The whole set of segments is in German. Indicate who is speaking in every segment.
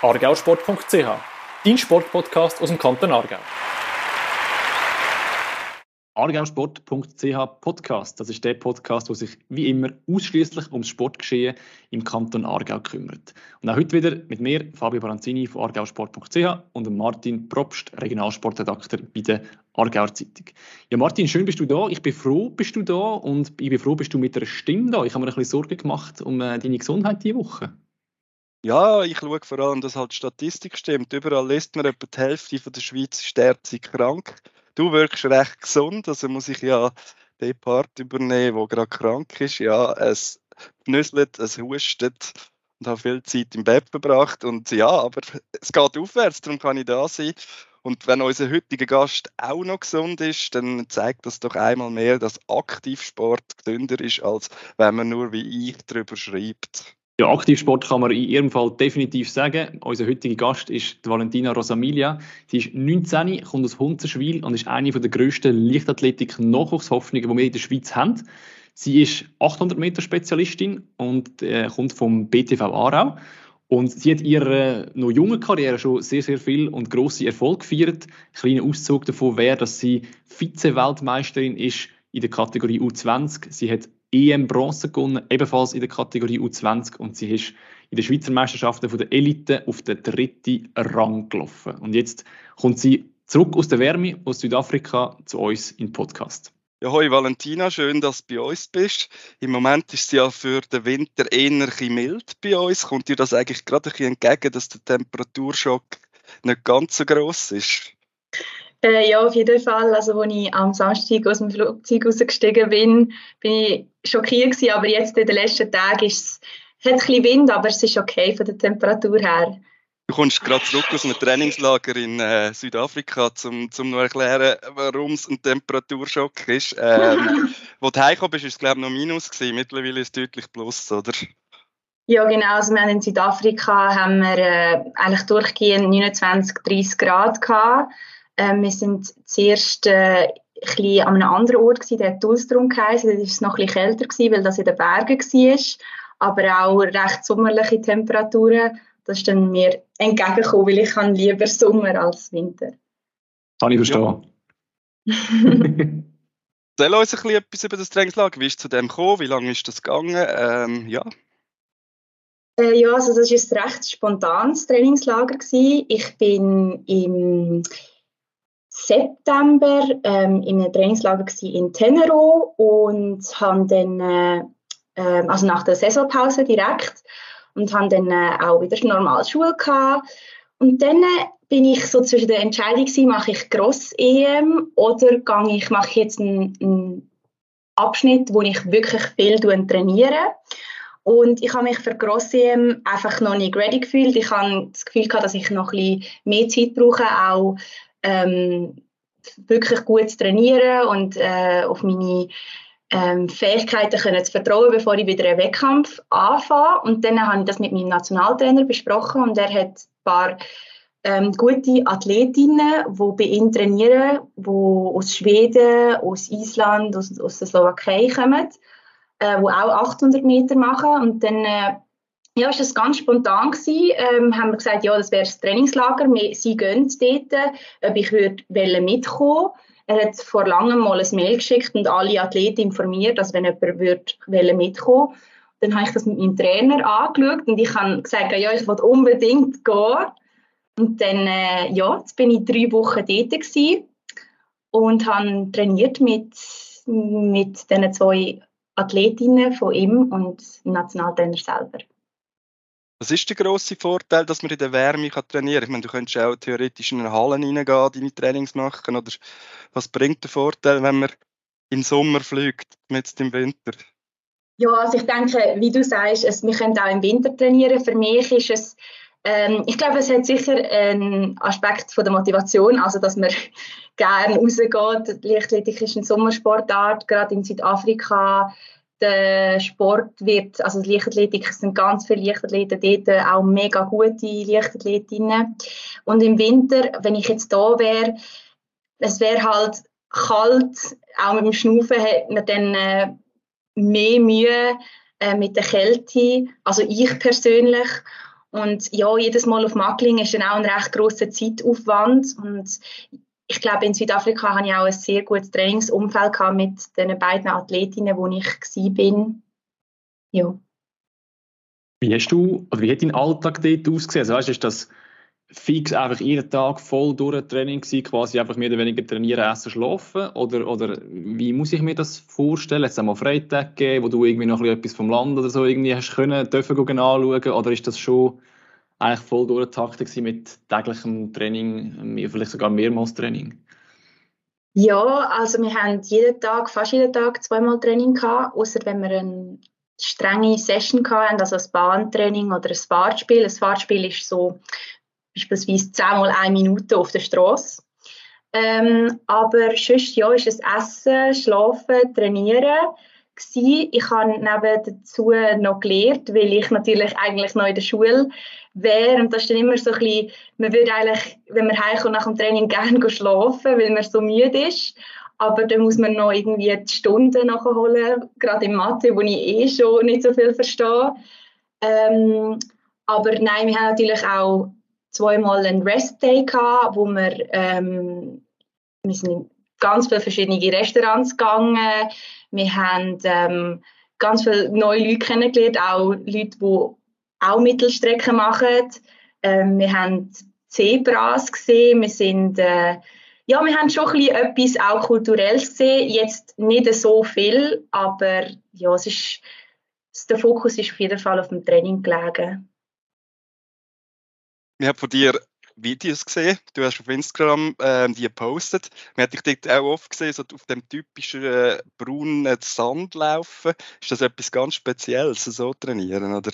Speaker 1: argausport.ch, dein Sportpodcast aus dem Kanton Aargau. argausport.ch Podcast, das ist der Podcast, der sich wie immer ausschließlich ums Sportgeschehen im Kanton Aargau kümmert. Und auch heute wieder mit mir, Fabio Baranzini von argausport.ch und Martin Probst, Regionalsportredakteur bei der Aargauer Zeitung. Ja, Martin, schön bist du da. Ich bin froh, bist du da und ich bin froh, bist du mit der Stimme da. Ich habe mir ein bisschen Sorgen gemacht um äh, deine Gesundheit diese Woche.
Speaker 2: Ja, ich schaue vor allem, dass halt die Statistik stimmt. Überall liest man etwa die Hälfte von der Schweiz ist krank. Du wirkst recht gesund, also muss ich ja den Part übernehmen, wo gerade krank ist. Ja, es knüsselt, es hustet und habe viel Zeit im Bett verbracht. Und ja, aber es geht aufwärts, darum kann ich da sein. Und wenn unser heutiger Gast auch noch gesund ist, dann zeigt das doch einmal mehr, dass Aktivsport gesünder ist, als wenn man nur wie ich darüber schreibt.
Speaker 1: Ja, Aktivsport kann man in ihrem Fall definitiv sagen. Unser heutiger Gast ist Valentina Rosamilia. Sie ist 19, kommt aus Hunzenschwil und ist eine der grössten Leichtathletik-Nachwuchshoffnungen, die wir in der Schweiz haben. Sie ist 800 Meter Spezialistin und äh, kommt vom BTV Aarau. Und sie hat in ihrer noch jungen Karriere schon sehr, sehr viel und grosse Erfolg gefeiert. Ein kleiner Auszug davon wäre, dass sie Vize-Weltmeisterin ist in der Kategorie U20. Sie hat EM Bronze gewonnen, ebenfalls in der Kategorie U20 und sie ist in den Schweizer Meisterschaften von der Elite auf den dritten Rang gelaufen. Und jetzt kommt sie zurück aus der Wärme aus Südafrika zu uns im Podcast.
Speaker 2: Ja, hoi Valentina, schön, dass du bei uns bist. Im Moment ist es ja für den Winter eher mild bei uns. Kommt dir das eigentlich gerade ein bisschen entgegen, dass der Temperaturschock nicht ganz so groß ist?
Speaker 3: Äh, ja, auf jeden Fall. Also, als ich am Samstag aus dem Flugzeug rausgestiegen bin, bin ich schockiert gewesen, aber jetzt in den letzten Tagen ist es, hat ein bisschen Wind, aber es ist okay von der Temperatur her.
Speaker 2: Du kommst gerade zurück aus einem Trainingslager in äh, Südafrika, um zum noch erklären, warum es ein Temperaturschock ist. Ähm, wo du heimgekommen bist, war es glaube ich noch Minus gewesen. Mittlerweile ist es deutlich Plus, oder?
Speaker 3: Ja, genau. Also wir haben in Südafrika haben wir äh, eigentlich durchgehend 29, 30 Grad gehabt. Ähm, wir sind zuerst äh, ein an einem anderen Ort gewesen, der hat Tulstrum geheißen. Da war es noch ein bisschen kälter gewesen, weil das in den Bergen war. Aber auch recht sommerliche Temperaturen. Das ist dann mir entgegengekommen, weil ich kann lieber Sommer als Winter.
Speaker 1: Kann ich verstehen. Ja.
Speaker 2: Erzähl uns ein bisschen etwas über das Trainingslager. Wie ist es zu dem gekommen? Wie lange ist das gegangen? Ähm, ja.
Speaker 3: Äh, ja, also das war ein recht spontanes Trainingslager. Gewesen. Ich bin im September ähm, in einem Trainingslager in Tenero und habe dann, äh, ähm, also nach der Saisonpause direkt, und habe dann äh, auch wieder normal Schule gehabt. Und dann äh, bin ich so zwischen der Entscheidung gewesen, mache ich Gross-EM oder gehe ich, mache ich jetzt einen, einen Abschnitt, wo ich wirklich viel trainiere. Und ich habe mich für Gross-EM einfach noch nicht ready gefühlt. Ich habe das Gefühl gehabt, dass ich noch ein bisschen mehr Zeit brauche, auch ähm, wirklich gut zu trainieren und äh, auf meine ähm, Fähigkeiten können zu vertrauen, bevor ich wieder einen Wettkampf anfange. Und dann habe ich das mit meinem Nationaltrainer besprochen und er hat ein paar ähm, gute Athletinnen, die bei ihm trainieren, die aus Schweden, aus Island, aus, aus der Slowakei kommen, äh, die auch 800 Meter machen. Und dann äh, ja, ist das ganz spontan gewesen. Ähm, haben wir gesagt, ja, das wäre das Trainingslager. Wir, sie gehen dort, ob ich würde mitkommen Er hat vor langem mal ein Mail geschickt und alle Athleten informiert, dass wenn jemand würde mitkommen dann habe ich das mit meinem Trainer angeschaut und ich habe gesagt, ja, ich will unbedingt gehen. Und dann, äh, ja, jetzt bin ich drei Wochen dort und habe trainiert mit, mit den zwei Athletinnen von ihm und dem Nationaltrainer selber.
Speaker 2: Was ist der grosse Vorteil, dass man in der Wärme kann trainieren kann? Du könntest auch theoretisch in eine Halle reingehen, deine Trainings machen. Oder was bringt der Vorteil, wenn man im Sommer fliegt, mit im Winter?
Speaker 3: Ja, also ich denke, wie du sagst, es, wir können auch im Winter trainieren. Für mich ist es, ähm, ich glaube, es hat sicher einen Aspekt von der Motivation, also dass man gerne rausgeht. Leichtathletik ist eine Sommersportart, gerade in Südafrika der Sport wird, also Leichtathletik, es sind ganz viele Leichtathleten dort, auch mega gute Leichtathletinnen. Und im Winter, wenn ich jetzt da wäre, es wäre halt kalt, auch mit dem Schnaufen hat man dann äh, mehr Mühe äh, mit der Kälte, also ich persönlich. Und ja, jedes Mal auf Mackling ist dann auch ein recht grosser Zeitaufwand. Und ich glaube, in Südafrika hatte ich auch ein sehr gutes Trainingsumfeld gehabt mit den beiden Athletinnen, wo ich war. Ja.
Speaker 1: Wie hast du, oder wie hat dein Alltag dort ausgesehen? Also, weißt, ist das fix einfach jeden Tag voll durch Training gewesen, quasi einfach mehr oder weniger trainieren, essen, schlafen? Oder, oder wie muss ich mir das vorstellen? Hat es einmal Freitag gegeben, wo du irgendwie noch etwas vom Land oder so irgendwie hast können, dürfen anschauen? Oder ist das schon eigentlich voll durchgetaktet mit täglichem Training, vielleicht sogar mehrmals Training?
Speaker 3: Ja, also wir haben jeden Tag, fast jeden Tag zweimal Training gehabt, außer wenn wir eine strenge Session hatten, also ein Bahntraining oder ein Fahrtspiel. Ein Fahrtspiel ist so beispielsweise zehnmal eine Minute auf der Straße. Ähm, aber sonst ja, ist es Essen, Schlafen, Trainieren gewesen. Ich habe neben dazu noch gelernt, weil ich natürlich eigentlich noch in der Schule wäre und das ist dann immer so ein bisschen, man würde eigentlich, wenn man heimkommt nach dem Training gerne schlafen, weil man so müde ist. Aber dann muss man noch irgendwie die Stunden nachholen, gerade in Mathe, wo ich eh schon nicht so viel verstehe. Ähm, aber nein, wir haben natürlich auch zweimal einen Rest Day gehabt, wo wir, ähm, wir sind in ganz viele verschiedene Restaurants gegangen. Wir haben ähm, ganz viele neue Leute kennengelernt, auch Leute, die auch Mittelstrecken machen. Ähm, wir haben Zebras gesehen, wir sind äh, ja, wir haben schon ein bisschen etwas auch kulturelles gesehen, jetzt nicht so viel, aber ja, es ist, der Fokus ist auf jeden Fall auf dem Training gelegen.
Speaker 2: Ich habe von dir Videos gesehen. Du hast auf Instagram äh, die gepostet. Man hat dich dort auch oft gesehen, so auf dem typischen äh, braunen Sand laufen. Ist das etwas ganz Spezielles, so trainieren, oder?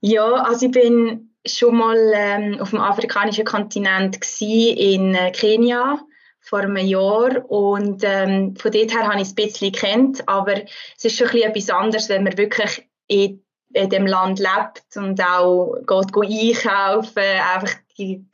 Speaker 3: Ja, also ich bin schon mal ähm, auf dem afrikanischen Kontinent gewesen, in äh, Kenia vor einem Jahr und ähm, von dort her habe ich es ein bisschen kennt, aber es ist schon ein bisschen etwas anderes, wenn man wirklich in in dem Land lebt und auch geht, einkaufen, einfach die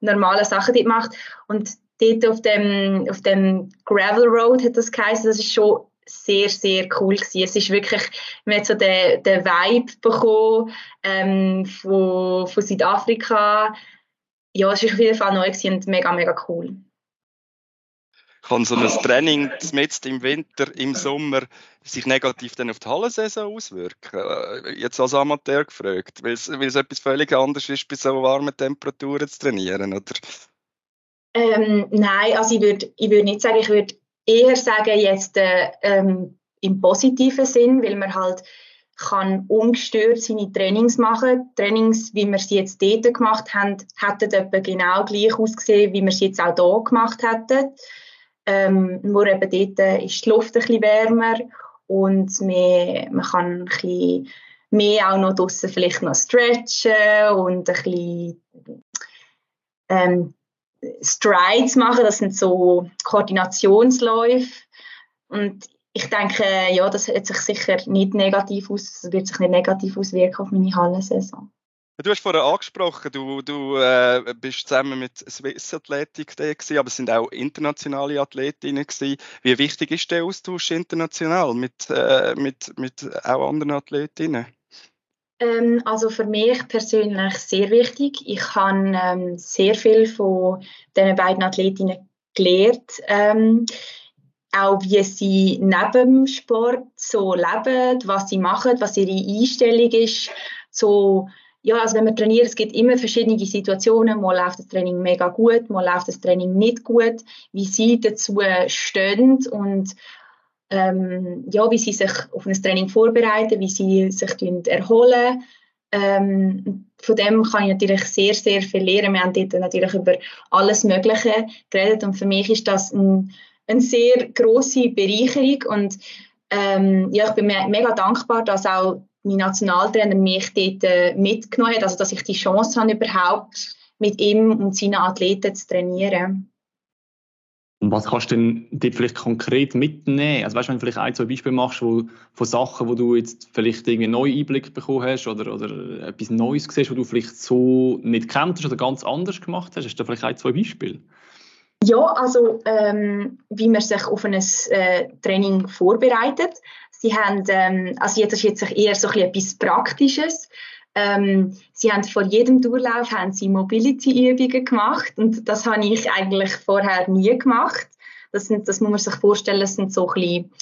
Speaker 3: normalen Sachen dort macht. Und dort auf dem, auf dem Gravel Road hat das geheißen, das ist schon sehr, sehr cool gewesen. Es ist wirklich, man hat so den, den Vibe bekommen ähm, von, von Südafrika. Ja, es war auf jeden Fall neu und mega, mega cool
Speaker 2: kann so ein Training jetzt im Winter, im Sommer sich negativ dann auf die Hallensaison auswirken? Äh, jetzt als Amateur gefragt, weil es, weil es etwas völlig anderes ist, bei so warmen Temperaturen zu trainieren, oder?
Speaker 3: Ähm, nein, also ich würde ich würd nicht sagen, ich würde eher sagen, jetzt äh, ähm, im positiven Sinn, weil man halt kann ungestört seine Trainings machen. Trainings, wie wir sie jetzt dort gemacht haben, hätten etwa genau gleich ausgesehen, wie wir sie jetzt auch hier gemacht hätten. Ähm, nur eben dort ist die Luft ein bisschen wärmer und man, man kann ein bisschen mehr auch noch draussen vielleicht noch stretchen und ein bisschen ähm, Strides machen, das sind so Koordinationsläufe und ich denke, ja, das wird sich sicher nicht negativ aus, wird sich nicht negativ auswirken auf meine Hallensaison.
Speaker 2: Du hast vorher angesprochen, du, du äh, bist zusammen mit Swiss Athletic da gewesen, aber es sind auch internationale Athletinnen gewesen. Wie wichtig ist der Austausch international mit, äh, mit, mit auch anderen Athletinnen?
Speaker 3: Ähm, also für mich persönlich sehr wichtig. Ich habe ähm, sehr viel von diesen beiden Athletinnen gelernt. Ähm, auch wie sie neben dem Sport so leben, was sie machen, was ihre Einstellung ist, so ja, also wenn wir trainieren, es gibt immer verschiedene Situationen. Mal läuft das Training mega gut, mal läuft das Training nicht gut. Wie sie dazu stehen und ähm, ja, wie sie sich auf ein Training vorbereiten, wie sie sich erholen. Ähm, von dem kann ich natürlich sehr, sehr viel lernen. Wir haben dort natürlich über alles Mögliche geredet und für mich ist das ein, eine sehr große Bereicherung und ähm, ja, ich bin mega dankbar, dass auch mein Nationaltrainer mich dort äh, mitgenommen hat, also dass ich die Chance habe, überhaupt mit ihm und seinen Athleten zu trainieren.
Speaker 1: Und was kannst du denn dort vielleicht konkret mitnehmen? Also weißt wenn du vielleicht ein, zwei Beispiele machst wo, von Sachen, wo du jetzt vielleicht irgendwie einen neuen Einblick bekommen hast oder, oder etwas Neues siehst, wo du vielleicht so nicht kenntest oder ganz anders gemacht hast, hast du da vielleicht ein, zwei Beispiele?
Speaker 3: Ja, also ähm, wie man sich auf ein äh, Training vorbereitet. Sie haben, ähm, also jetzt ist jetzt eher so etwas Praktisches. Ähm, sie haben vor jedem Durchlauf haben sie Mobility-Übungen gemacht und das habe ich eigentlich vorher nie gemacht. Das, sind, das muss man sich vorstellen, das sind so ein bisschen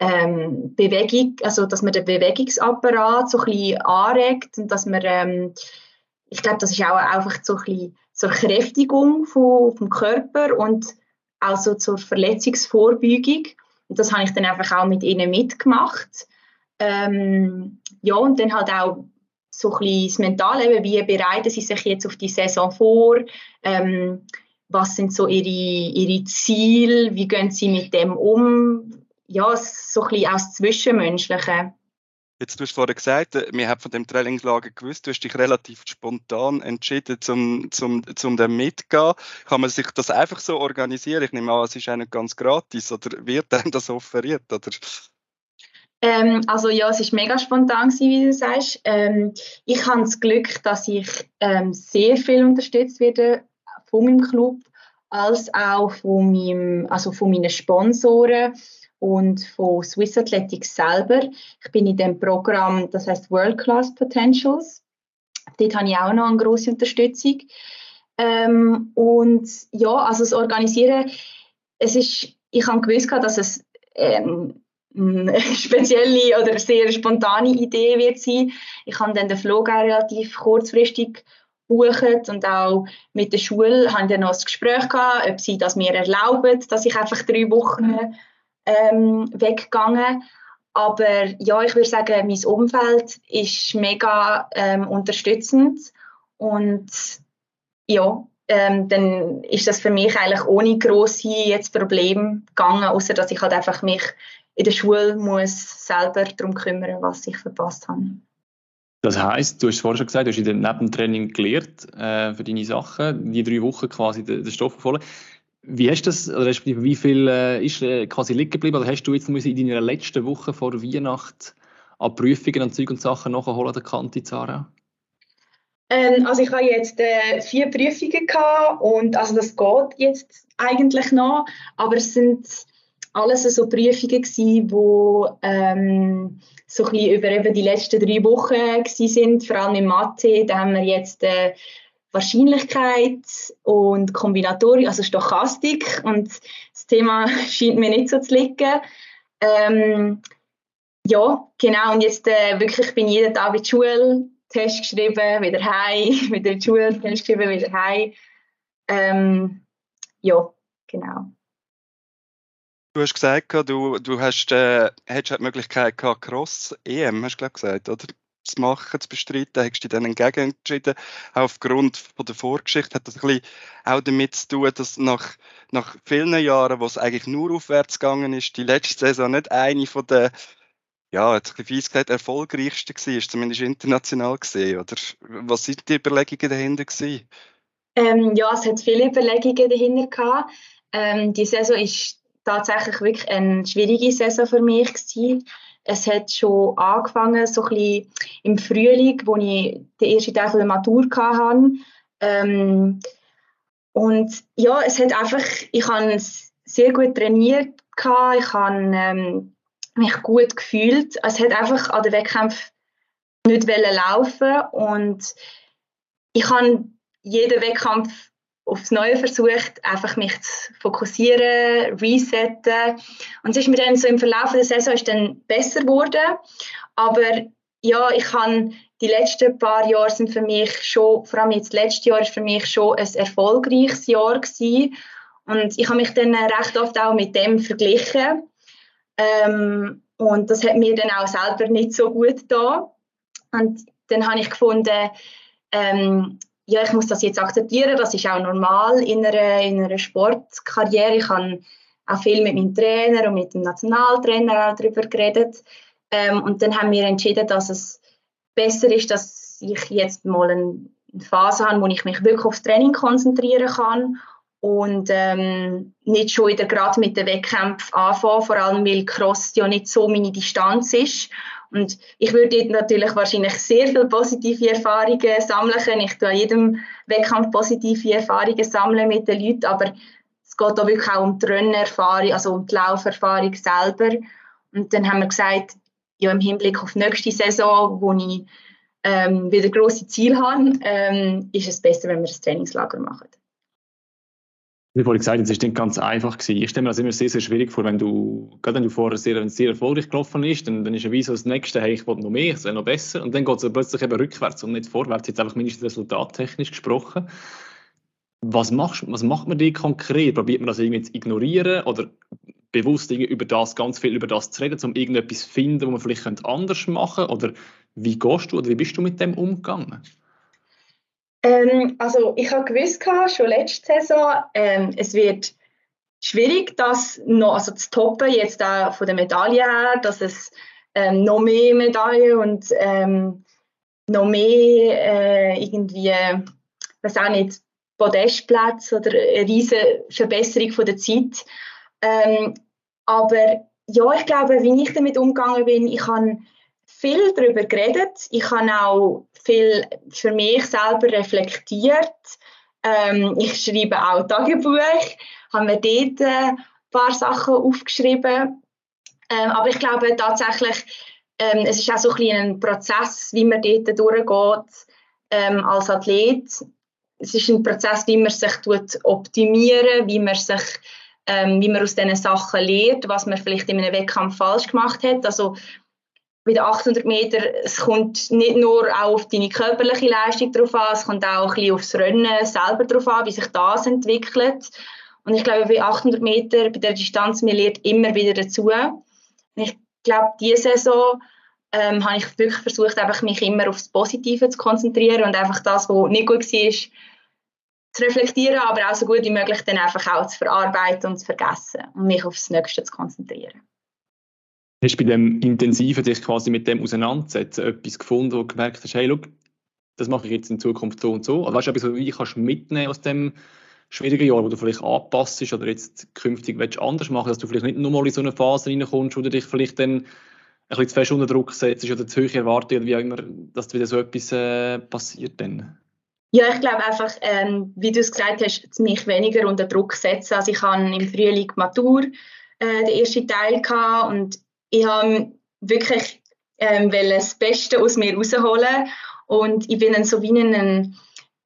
Speaker 3: ähm, Bewegung, also dass man den Bewegungsapparat so ein bisschen anregt und dass man, ähm, ich glaube, das ist auch einfach so ein bisschen zur Kräftigung von, vom Körper und auch so zur Verletzungsvorbeugung. Und das habe ich dann einfach auch mit ihnen mitgemacht. Ähm, ja, und dann halt auch so ein bisschen das Mentale, wie bereiten sie sich jetzt auf die Saison vor, ähm, was sind so ihre, ihre Ziele, wie gehen sie mit dem um, ja, so ein bisschen aus Zwischenmenschlichen.
Speaker 2: Jetzt, du hast vorhin gesagt, äh, wir haben von dem Trainingslager gewusst, du hast dich relativ spontan entschieden, zum, zum, zum dem mitzugehen. Kann man sich das einfach so organisieren? Ich nehme an, es ist nicht ganz gratis oder wird einem das offeriert? Oder?
Speaker 3: Ähm, also ja, es war mega spontan, gewesen, wie du sagst. Ähm, ich habe das Glück, dass ich ähm, sehr viel unterstützt werde von meinem Club, als auch von, meinem, also von meinen Sponsoren und von Swiss Athletics selber. Ich bin in dem Programm, das heißt World Class Potentials. Dort habe ich auch noch eine große Unterstützung. Ähm, und ja, also das Organisieren, es ist, ich habe gewusst, dass es ähm, eine spezielle oder sehr spontane Idee wird sein. Ich habe dann den Flug auch relativ kurzfristig gebucht und auch mit der Schule haben dann noch ein Gespräch gehabt, ob sie das mir erlauben, dass ich einfach drei Wochen ähm, weggegangen. Aber ja, ich würde sagen, mein Umfeld ist mega ähm, unterstützend und ja, ähm, dann ist das für mich eigentlich ohne grosse jetzt Probleme gegangen, außer dass ich halt einfach mich in der Schule muss selber darum kümmern, was ich verpasst habe.
Speaker 1: Das heißt, du hast vorhin schon gesagt, du hast in dem Nebentraining gelernt äh, für deine Sachen, die drei Wochen quasi den, den Stoff verfolgen. Wie hast das, oder wie viel äh, ist äh, quasi liegen geblieben? Oder hast du jetzt in deiner letzten Woche vor Weihnachten an Prüfungen, an Zeug und Sachen nachholen, der Kante, Zara?
Speaker 3: Ähm, also ich habe jetzt äh, vier Prüfungen gehabt und also das geht jetzt eigentlich noch, aber es sind alles so Prüfungen wo ähm, so ein über eben die letzten drei Wochen gewesen sind, vor allem in Mathe. Da haben wir jetzt äh, Wahrscheinlichkeit und Kombinatorik, also Stochastik. Und das Thema scheint mir nicht so zu liegen. Ähm, ja, genau. Und jetzt äh, wirklich bin ich jeden Tag in die Schule, Test geschrieben, wieder heim, wieder in die Schule, Test geschrieben, wieder heim. Ähm, ja, genau.
Speaker 2: Du hast gesagt, du, du hast, äh, hättest die Möglichkeit gehabt, Cross-EM, hast du gesagt, oder? Zu machen, zu bestreiten? Hast du dich dann entgegen entschieden? Auch aufgrund von der Vorgeschichte hat das ein bisschen auch damit zu tun, dass nach, nach vielen Jahren, wo es eigentlich nur aufwärts gegangen ist, die letzte Saison nicht eine von der ja, jetzt ein bisschen gesagt, erfolgreichsten war, zumindest international gesehen, oder? Was sind die Überlegungen dahinter gewesen?
Speaker 3: Ähm, ja, es hat viele Überlegungen dahinter gehabt. Ähm, die Saison ist tatsächlich wirklich eine schwierige Saison für mich gewesen. Es hat schon angefangen, so ein bisschen im Frühling, wo ich den ersten Teil der Matur hatte. Ähm, und ja, es hat einfach, ich habe sehr gut trainiert, ich habe ähm, mich gut gefühlt. Es hat einfach an den Wettkämpfen nicht laufen und ich habe jeden Wettkampf aufs Neue versucht, einfach mich zu fokussieren, resetten. Und es ist mir dann so im Verlauf der Saison ist dann besser geworden. Aber ja, ich habe die letzten paar Jahre sind für mich schon, vor allem jetzt letztes Jahr ist für mich schon ein erfolgreiches Jahr gewesen. Und ich habe mich dann recht oft auch mit dem verglichen. Ähm, und das hat mir dann auch selber nicht so gut da. Und dann habe ich gefunden, ähm, ja, ich muss das jetzt akzeptieren, das ist auch normal in einer, in einer Sportkarriere. Ich habe auch viel mit meinem Trainer und mit dem Nationaltrainer darüber geredet. Ähm, und dann haben wir entschieden, dass es besser ist, dass ich jetzt mal eine Phase habe, wo ich mich wirklich aufs Training konzentrieren kann und ähm, nicht schon wieder gerade mit den Wettkämpfen anfangen, vor allem weil Cross ja nicht so meine Distanz ist und ich würde natürlich wahrscheinlich sehr viele positive Erfahrungen sammeln Ich tue an jedem Wettkampf positive Erfahrungen sammeln mit den Leuten, aber es geht auch wirklich auch um die Rennerfahrung, also um die Lauferfahrung selber. Und dann haben wir gesagt, ja, im Hinblick auf die nächste Saison, wo ich ähm, wieder grosse Ziele habe, ähm, ist es besser, wenn wir ein Trainingslager machen.
Speaker 1: Wie vorhin gesagt, es ist nicht ganz einfach gewesen. Ich stelle mir das immer sehr, sehr schwierig vor, wenn du, gerade wenn du vorher sehr, sehr erfolgreich gelaufen bist, dann, dann ist ja wie so das Nächste, hey, ich will noch mehr, es wäre noch besser. Und dann geht es plötzlich eben rückwärts und nicht vorwärts, jetzt einfach mindestens resultattechnisch gesprochen. Was, machst, was macht man da konkret? Probiert man das irgendwie zu ignorieren oder bewusst über das, ganz viel über das zu reden, um irgendetwas zu finden, wo man vielleicht anders machen könnte? Oder wie gehst du oder wie bist du mit dem umgegangen?
Speaker 3: Ähm, also ich habe gewusst, schon letzte Saison, ähm, es wird schwierig, das noch also zu toppen, jetzt auch von der Medaille her, dass es ähm, noch mehr Medaillen und ähm, noch mehr äh, irgendwie, weiß auch nicht, Podestplätze oder eine riesige Verbesserung von der Zeit. Ähm, aber ja, ich glaube, wie ich damit umgegangen bin, ich habe viel darüber geredet. Ich habe auch viel für mich selber reflektiert. Ähm, ich schreibe auch Tagebuch, habe mir dort ein paar Sachen aufgeschrieben. Ähm, aber ich glaube tatsächlich, ähm, es ist auch so ein, ein Prozess, wie man dort durchgeht ähm, als Athlet. Es ist ein Prozess, wie man sich optimieren wie man sich ähm, wie man aus diesen Sachen lernt, was man vielleicht in einem Wettkampf falsch gemacht hat. Also bei den 800 Meter, es kommt nicht nur auch auf deine körperliche Leistung drauf an, es kommt auch ein bisschen aufs Rennen selber drauf an, wie sich das entwickelt. Und ich glaube, bei 800 Meter, bei der Distanz, man lernt immer wieder dazu. Und ich glaube, diese Saison ähm, habe ich wirklich versucht, einfach mich immer aufs Positive zu konzentrieren und einfach das, was nicht gut war, zu reflektieren, aber auch so gut wie möglich dann einfach auch zu verarbeiten und zu vergessen und mich aufs Nächste zu konzentrieren.
Speaker 1: Hast du bei dem Intensiven dich quasi mit dem auseinandersetzen etwas gefunden, wo du gemerkt hast, hey, look, das mache ich jetzt in Zukunft so und so? Also, weißt du, etwas, wie kannst du mitnehmen aus dem schwierigen Jahr, wo du vielleicht anpasst oder jetzt künftig willst anders machen, dass du vielleicht nicht nochmal in so eine Phase reinkommst, wo du dich vielleicht dann ein bisschen zu fest unter Druck setzt oder zu hoch erwartet oder wie immer, dass wieder so etwas äh, passiert dann?
Speaker 3: Ja, ich glaube einfach, ähm, wie du es gesagt hast, mich weniger unter Druck setzen. Also ich habe im Frühling Matur äh, den ersten Teil gehabt und ich habe wirklich ähm, das Beste aus mir rausholen und ich bin dann so wie in einen,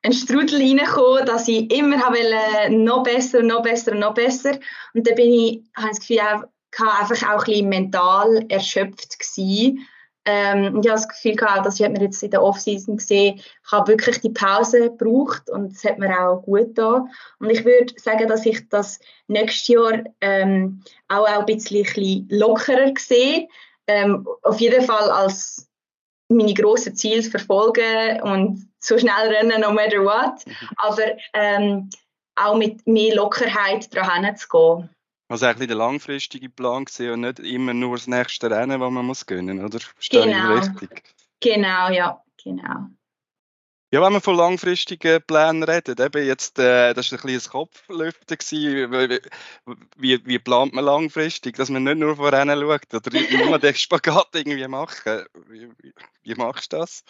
Speaker 3: einen Strudel reingekommen, dass ich immer wollte, noch besser, noch besser, noch besser und dann bin ich, habe ich das Gefühl, einfach auch ein bisschen mental erschöpft gewesen. Ähm, ich habe das Gefühl gehabt, das hat man jetzt in der Offseason gesehen, ich habe wirklich die Pause gebraucht und es hat mir auch gut getan. Und ich würde sagen, dass ich das nächstes Jahr ähm, auch, auch ein bisschen, bisschen lockerer sehe. Ähm, auf jeden Fall als meine grossen Ziele verfolgen und so schnell rennen, no matter what. Mhm. Aber ähm, auch mit mehr Lockerheit daran zu gehen.
Speaker 2: Also eigentlich der langfristige Plan gesehen und nicht immer nur das nächste Rennen, das man muss gönnen, oder? Verstehe
Speaker 3: genau. richtig? Genau, ja, genau.
Speaker 2: Ja, wenn wir von langfristigen Plänen reden, eben jetzt, äh, das war ein ein Kopflüften gewesen, wie, wie plant man langfristig, dass man nicht nur von Rennen schaut oder nur den Spagat irgendwie machen. Wie, wie, wie machst du das?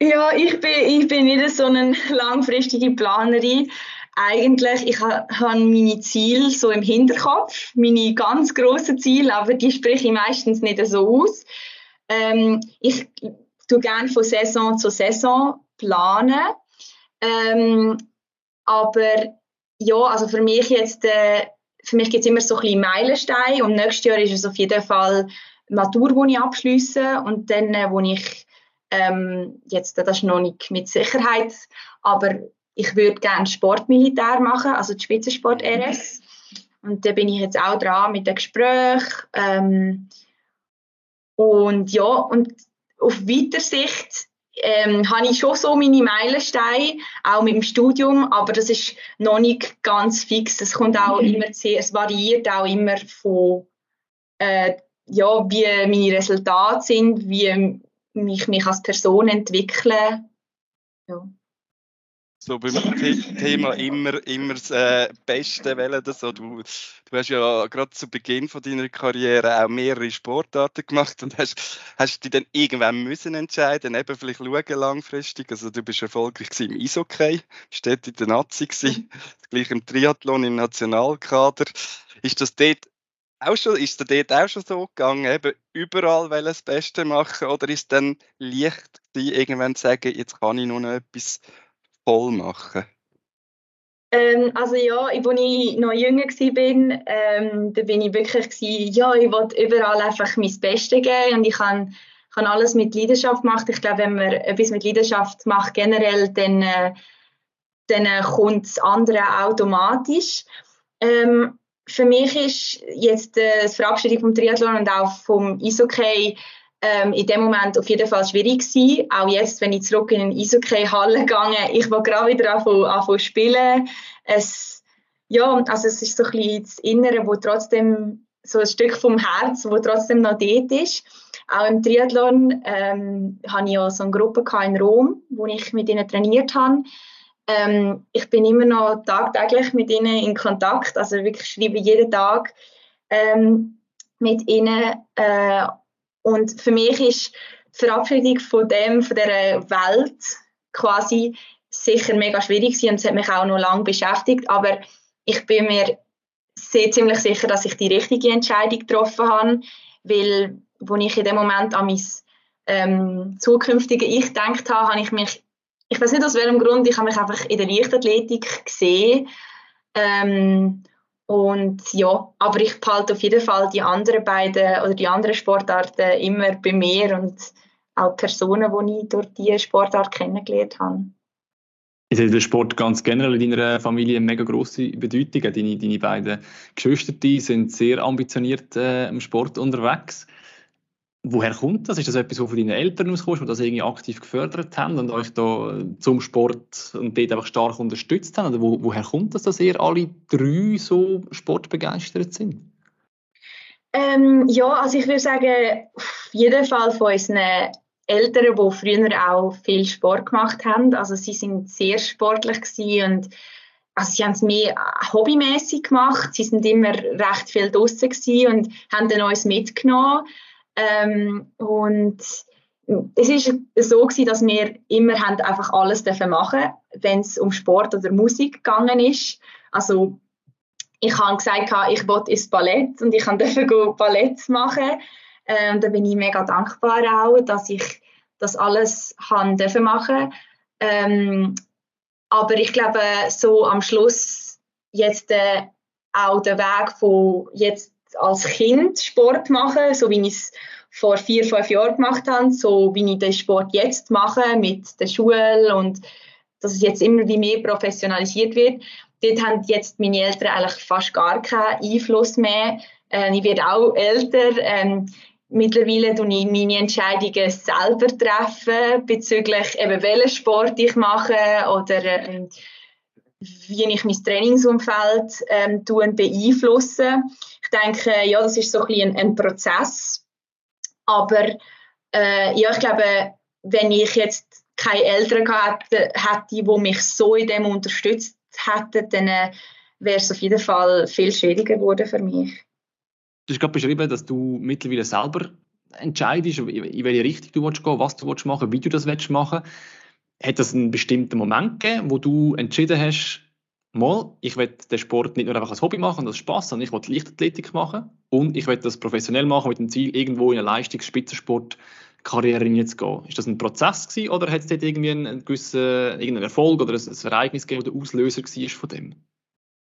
Speaker 3: Ja, ich bin, ich bin nicht so eine langfristige Planerin eigentlich, ich habe meine Ziele so im Hinterkopf, meine ganz grossen Ziele, aber die spreche ich meistens nicht so aus. Ähm, ich tue gerne von Saison zu Saison planen. Ähm, aber ja, also für mich jetzt, äh, für mich gibt es immer so ein bisschen Meilensteine und nächstes Jahr ist es auf jeden Fall Matur, die ich abschließe und dann, äh, wo ich ähm, jetzt, das ist noch nicht mit Sicherheit, aber ich würde gerne Sportmilitär machen, also die Spitzensport RS. Und da bin ich jetzt auch dran mit dem Gespräch. Ähm, und ja, und auf weiter Sicht ähm, habe ich schon so meine Meilensteine, auch mit dem Studium, aber das ist noch nicht ganz fix. Es kommt auch mhm. immer sehr, es variiert auch immer von, äh, ja, wie meine Resultate sind, wie ich mich als Person entwickle. Ja
Speaker 2: so beim Thema immer, immer das äh, Beste wählen. So. Du, du hast ja gerade zu Beginn von deiner Karriere auch mehrere Sportarten gemacht und hast, hast dich dann irgendwann müssen entscheiden, eben vielleicht schauen langfristig. Also du bist erfolgreich im Eishockey, dort in der Nazi gleich im Triathlon im Nationalkader. Ist das dort auch schon, ist dir dort auch schon so gegangen, eben überall das Beste machen oder ist es dann leicht gewesen, irgendwann zu sagen, jetzt kann ich nur noch etwas voll machen?
Speaker 3: Ähm, also ja, als ich noch jünger war, ähm, da bin ich wirklich, ja, ich wollte überall einfach mein Bestes geben und ich habe kann alles mit Leidenschaft gemacht. Ich glaube, wenn man etwas mit Leidenschaft macht generell, dann, äh, dann äh, kommt das andere automatisch. Ähm, für mich ist jetzt äh, die Verabschiedung vom Triathlon und auch vom Eishockey ähm, in dem Moment auf jeden Fall schwierig gewesen. Auch jetzt, wenn ich zurück in eine Eishockey-Halle gegangen ich will gerade wieder anfangen, anfangen spielen. Es, ja, also es ist so ein bisschen das Innere, wo trotzdem so ein Stück vom Herz, wo trotzdem noch dort ist. Auch im Triathlon ähm, hatte ich ja so eine Gruppe in Rom, wo ich mit ihnen trainiert habe. Ähm, ich bin immer noch tagtäglich mit ihnen in Kontakt, also wirklich schreibe jeden Tag ähm, mit ihnen. Äh, und für mich ist die Verabschiedung von dem, von dieser Welt quasi sicher mega schwierig gewesen und es hat mich auch noch lange beschäftigt, aber ich bin mir sehr ziemlich sicher, dass ich die richtige Entscheidung getroffen habe, weil wo ich in dem Moment an mein ähm, zukünftige Ich gedacht habe, habe ich mich, ich weiß nicht aus welchem Grund, ich habe mich einfach in der Leichtathletik gesehen ähm, und ja, aber ich behalte auf jeden Fall die anderen beiden oder die anderen Sportarten immer bei mir und auch Personen, die ich durch diese Sportart kennengelernt habe.
Speaker 1: Ist der Sport ganz generell in deiner Familie eine mega grosse Bedeutung? Deine, deine beiden Geschwister sind sehr ambitioniert äh, im Sport unterwegs. Woher kommt das? Ist das etwas, was von deinen Eltern auskommt, die das irgendwie aktiv gefördert haben und euch da zum Sport und dort einfach stark unterstützt haben? Oder wo, woher kommt das, dass ihr alle drei so sportbegeistert sind?
Speaker 3: Ähm, ja, also ich würde sagen, auf jeden Fall von unseren Eltern, die früher auch viel Sport gemacht haben. Also sie sind sehr sportlich und also sie haben es mehr hobbymäßig gemacht. Sie sind immer recht viel draußen und haben dann uns mitgenommen. Ähm, und es ist so gewesen, dass wir immer einfach alles dürfen machen, wenn es um Sport oder Musik gegangen ist. Also ich habe gesagt, ich wollte ins Ballett und ich durfte Ballett machen. Ähm, da bin ich mega dankbar auch, dass ich das alles haben dürfen machen. Ähm, aber ich glaube, so am Schluss jetzt äh, auch der Weg von jetzt als Kind Sport machen, so wie ich es vor vier, fünf Jahren gemacht habe, so wie ich den Sport jetzt mache mit der Schule und dass es jetzt immer wie mehr professionalisiert wird. Dort haben jetzt meine Eltern eigentlich fast gar keinen Einfluss mehr. Äh, ich werde auch älter. Ähm, mittlerweile tue ich meine Entscheidungen selber treffen bezüglich eben welchen Sport ich mache oder ähm, wie ich mein Trainingsumfeld ähm, beeinflusse. Ich denke, ja, das ist so ein bisschen ein, Prozess. Aber äh, ja, ich glaube, wenn ich jetzt keine Eltern gehabt hätte, die mich so in dem unterstützt hätten, dann äh, wäre es auf jeden Fall viel schwieriger geworden für mich.
Speaker 1: Du hast gerade beschrieben, dass du mittlerweile selber entscheidest, in welche Richtung du gehen willst, was du willst machen wie du das willst machen Hat es einen bestimmten Moment gegeben, wo du entschieden hast, mal, ich will den Sport nicht nur einfach als Hobby machen und als Spaß, sondern ich will Leichtathletik machen und ich will das professionell machen mit dem Ziel, irgendwo in eine Leistungsspitzensportkarriere zu gehen. Ist das ein Prozess gewesen, oder hat es dort irgendwie einen gewissen irgendeinen Erfolg oder ein, ein Ereignis gegeben, der Auslöser war von dem?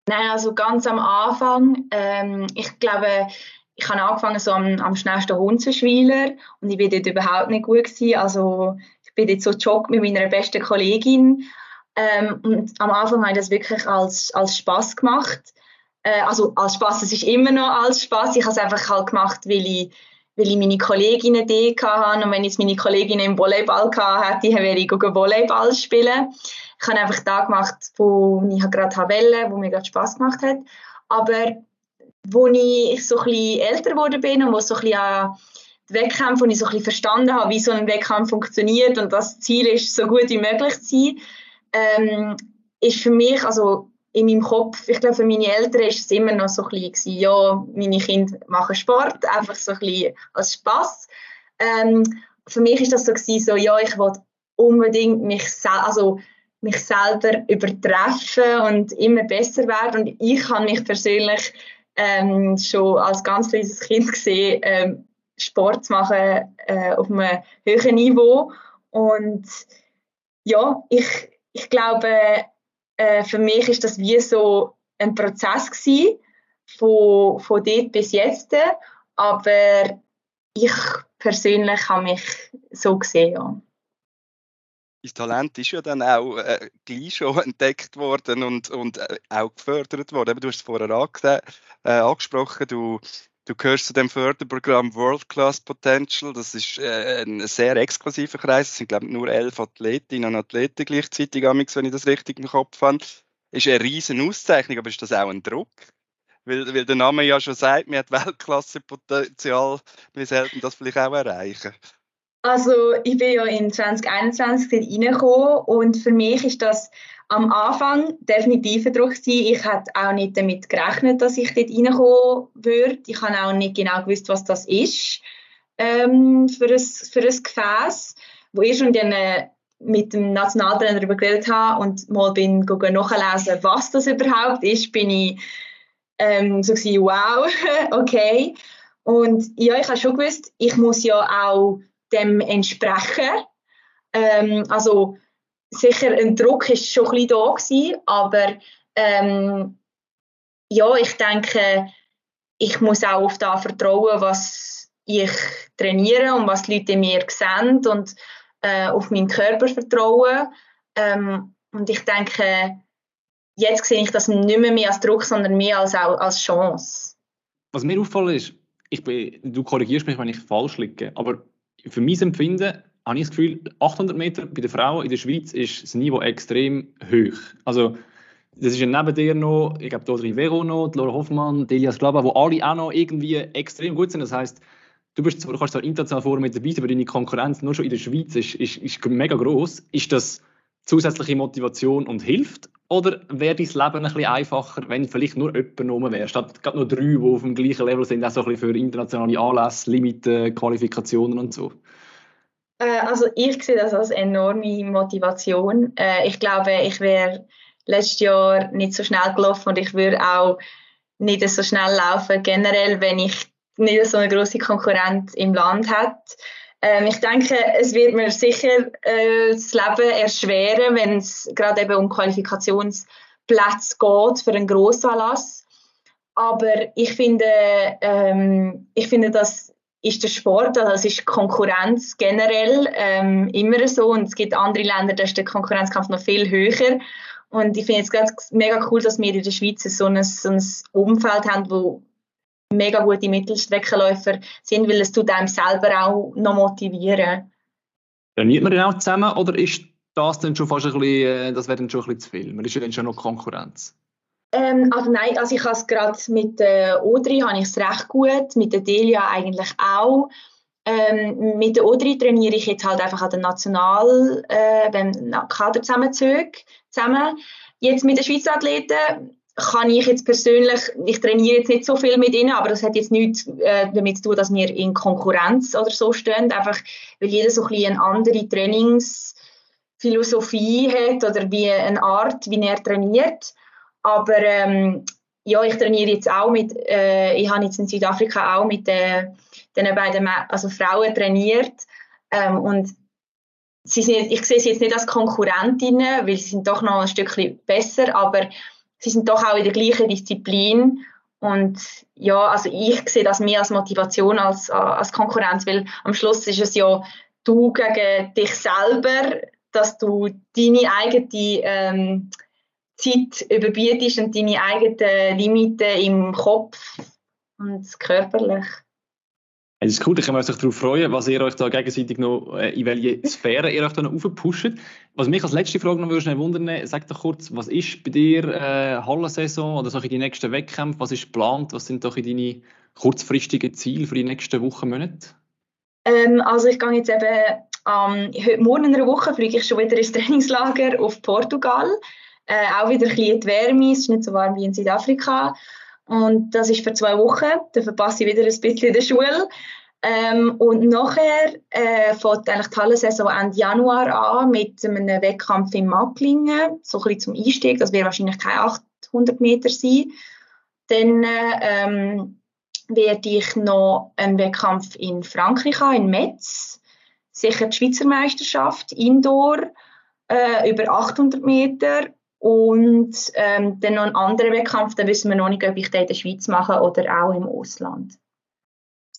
Speaker 3: Nein, also ganz am Anfang, ähm, ich glaube, ich habe angefangen so am, am schnellsten Hunzenschwiler und ich war dort überhaupt nicht gut gewesen. Also bin dort so joggt mit meiner besten Kollegin ähm, und am Anfang habe ich das wirklich als, als Spaß gemacht. Äh, also als Spaß, es ist immer noch als Spaß. Ich habe es einfach halt gemacht, weil ich, weil ich meine Kolleginnen da hatte und wenn ich meine Kolleginnen im Volleyball hatte, wäre ich Volleyball spielen ich habe einfach da gemacht, wo ich gerade wollte, wo mir gerade Spass gemacht hat. Aber wo ich so ein bisschen älter geworden bin und wo so ein bisschen an die Wettkämpfe, wo ich so ein bisschen verstanden habe, wie so ein Wettkampf funktioniert und das Ziel ist, so gut wie möglich zu sein, ähm, ist für mich, also in meinem Kopf, ich glaube für meine Eltern ist es immer noch so ein bisschen, ja, meine Kinder machen Sport, einfach so ein bisschen als Spass. Ähm, für mich ist das so gewesen, so, ja, ich will unbedingt mich, also mich selber übertreffen und immer besser werden. Und ich habe mich persönlich ähm, schon als ganz kleines Kind gesehen, ähm, Sport zu machen äh, auf einem höheren Niveau. Und ja, ich, ich glaube, äh, für mich ist das wie so ein Prozess gewesen, von, von dort bis jetzt. Aber ich persönlich habe mich so gesehen, ja.
Speaker 2: Dein Talent ist ja dann auch äh, gleich schon entdeckt worden und, und äh, auch gefördert worden. Du hast es vorher äh, angesprochen, du, du gehörst zu dem Förderprogramm World Class Potential. Das ist äh, ein sehr exklusiver Kreis. Es sind, glaube ich, nur elf Athletinnen und Athleten gleichzeitig, wenn ich das richtig im Kopf habe. Ist eine riesen Auszeichnung, aber ist das auch ein Druck? Weil, weil der Name ja schon sagt, man hat Weltklasse-Potenzial, wir sollten das vielleicht auch erreichen.
Speaker 3: Also ich bin ja in 2021 reingekommen und für mich ist das am Anfang definitiv ein Druck gewesen. Ich hatte auch nicht damit gerechnet, dass ich dort reinkommen würde. Ich habe auch nicht genau gewusst, was das ist ähm, für, ein, für ein Gefäß. Wo ich schon dann äh, mit dem Nationaltrainer darüber geredet habe und mal bin nachlesen, was das überhaupt ist, bin ich ähm, so gewesen, wow, okay. Und ja, ich habe schon gewusst, ich muss ja auch dem entsprechen. Ähm, also sicher ein Druck ist schon ein bisschen da gewesen, aber ähm, ja, ich denke, ich muss auch auf das vertrauen, was ich trainiere und was die Leute in mir sehen und äh, auf meinen Körper vertrauen. Ähm, und ich denke, jetzt sehe ich das nicht mehr, mehr als Druck, sondern mehr als, als Chance.
Speaker 1: Was mir auffällt ist, ich bin, du korrigierst mich, wenn ich falsch liege, aber für mein Empfinden habe ich das Gefühl, 800 Meter bei den Frauen in der Schweiz ist das Niveau extrem hoch. Also, das ist ja neben dir noch, ich glaube, Dodri Vero noch, Laura Hoffmann, Delia Sklaba, wo alle auch noch irgendwie extrem gut sind. Das heißt, du, bist, du kannst zwar international vorne mit dabei sein, aber deine Konkurrenz nur schon in der Schweiz ist, ist, ist mega groß. Ist das zusätzliche Motivation und hilft? Oder wäre dein Leben ein bisschen einfacher, wenn vielleicht nur jemand genommen wäre, statt gerade nur drei, die auf dem gleichen Level sind, auch so ein bisschen für internationale Anlässe, Limiten, Qualifikationen und so?
Speaker 3: Äh, also ich sehe das als enorme Motivation. Äh, ich glaube, ich wäre letztes Jahr nicht so schnell gelaufen und ich würde auch nicht so schnell laufen, generell, wenn ich nicht so eine große Konkurrenz im Land hätte. Ähm, ich denke, es wird mir sicher äh, das Leben erschweren, wenn es gerade eben um Qualifikationsplätze geht für einen Grossanlass. Aber ich finde, ähm, ich finde, das ist der Sport, also es ist Konkurrenz generell ähm, immer so und es gibt andere Länder, da ist der Konkurrenzkampf noch viel höher. Und ich finde es gerade mega cool, dass wir in der Schweiz so ein, so ein Umfeld haben, wo mega gute Mittelstreckenläufer sind, weil es tut einem selber auch noch motivieren.
Speaker 1: Trainiert man denn auch zusammen oder ist das dann schon fast ein bisschen, äh, das wäre dann schon ein bisschen zu viel? Man ist ja dann schon noch Konkurrenz.
Speaker 3: Ähm, also nein, also ich habe es gerade mit der Odri habe ich es recht gut, mit der Delia eigentlich auch. Ähm, mit der Odri trainiere ich jetzt halt einfach an der National, äh, beim Kader zusammenzug, zusammen. Jetzt mit den Schweizer Athleten kann ich jetzt persönlich, ich trainiere jetzt nicht so viel mit ihnen, aber das hat jetzt nichts äh, damit zu tun, dass wir in Konkurrenz oder so stehen, einfach weil jeder so ein bisschen eine andere Trainingsphilosophie hat oder wie eine Art, wie er trainiert. Aber ähm, ja, ich trainiere jetzt auch mit, äh, ich habe jetzt in Südafrika auch mit äh, den beiden also Frauen trainiert ähm, und sie sind, ich sehe sie jetzt nicht als Konkurrentinnen, weil sie sind doch noch ein Stückchen besser, aber sie sind doch auch in der gleichen Disziplin. Und ja, also ich sehe das mehr als Motivation als, als Konkurrenz, weil am Schluss ist es ja du gegen dich selber, dass du deine eigene ähm, Zeit überbietest und deine eigenen Limiten im Kopf und körperlich.
Speaker 1: Es ist cool, ich kann mich darauf freuen, was ihr euch da gegenseitig noch, äh, in welche Sphäre ihr euch da noch aufpusht. Was mich als letzte Frage noch würde wundern, sag doch kurz, was ist bei dir äh, Hallensaison oder so in die nächsten Wettkämpfe, was ist geplant, was sind doch deine kurzfristigen Ziele für die nächsten Wochen, Monate?
Speaker 3: Ähm, also ich gehe jetzt eben, ähm, heute Morgen in einer Woche fliege ich schon wieder ins Trainingslager auf Portugal. Äh, auch wieder ein bisschen die Wärme, es ist nicht so warm wie in Südafrika. Und das ist für zwei Wochen. Dann verpasse ich wieder ein bisschen der Schule. Ähm, und nachher äh, fängt eigentlich die Hallensaison Ende Januar an mit einem Wettkampf in Macklingen, so ein bisschen zum Einstieg. Das wird wahrscheinlich keine 800 Meter sein. Dann ähm, werde ich noch einen Wettkampf in Frankreich haben, in Metz. Sicher die Schweizer Meisterschaft, Indoor, äh, über 800 Meter. Und ähm, dann noch einen anderen Wettkampf, da wissen wir noch nicht, ob ich den in der Schweiz mache oder auch im Ausland.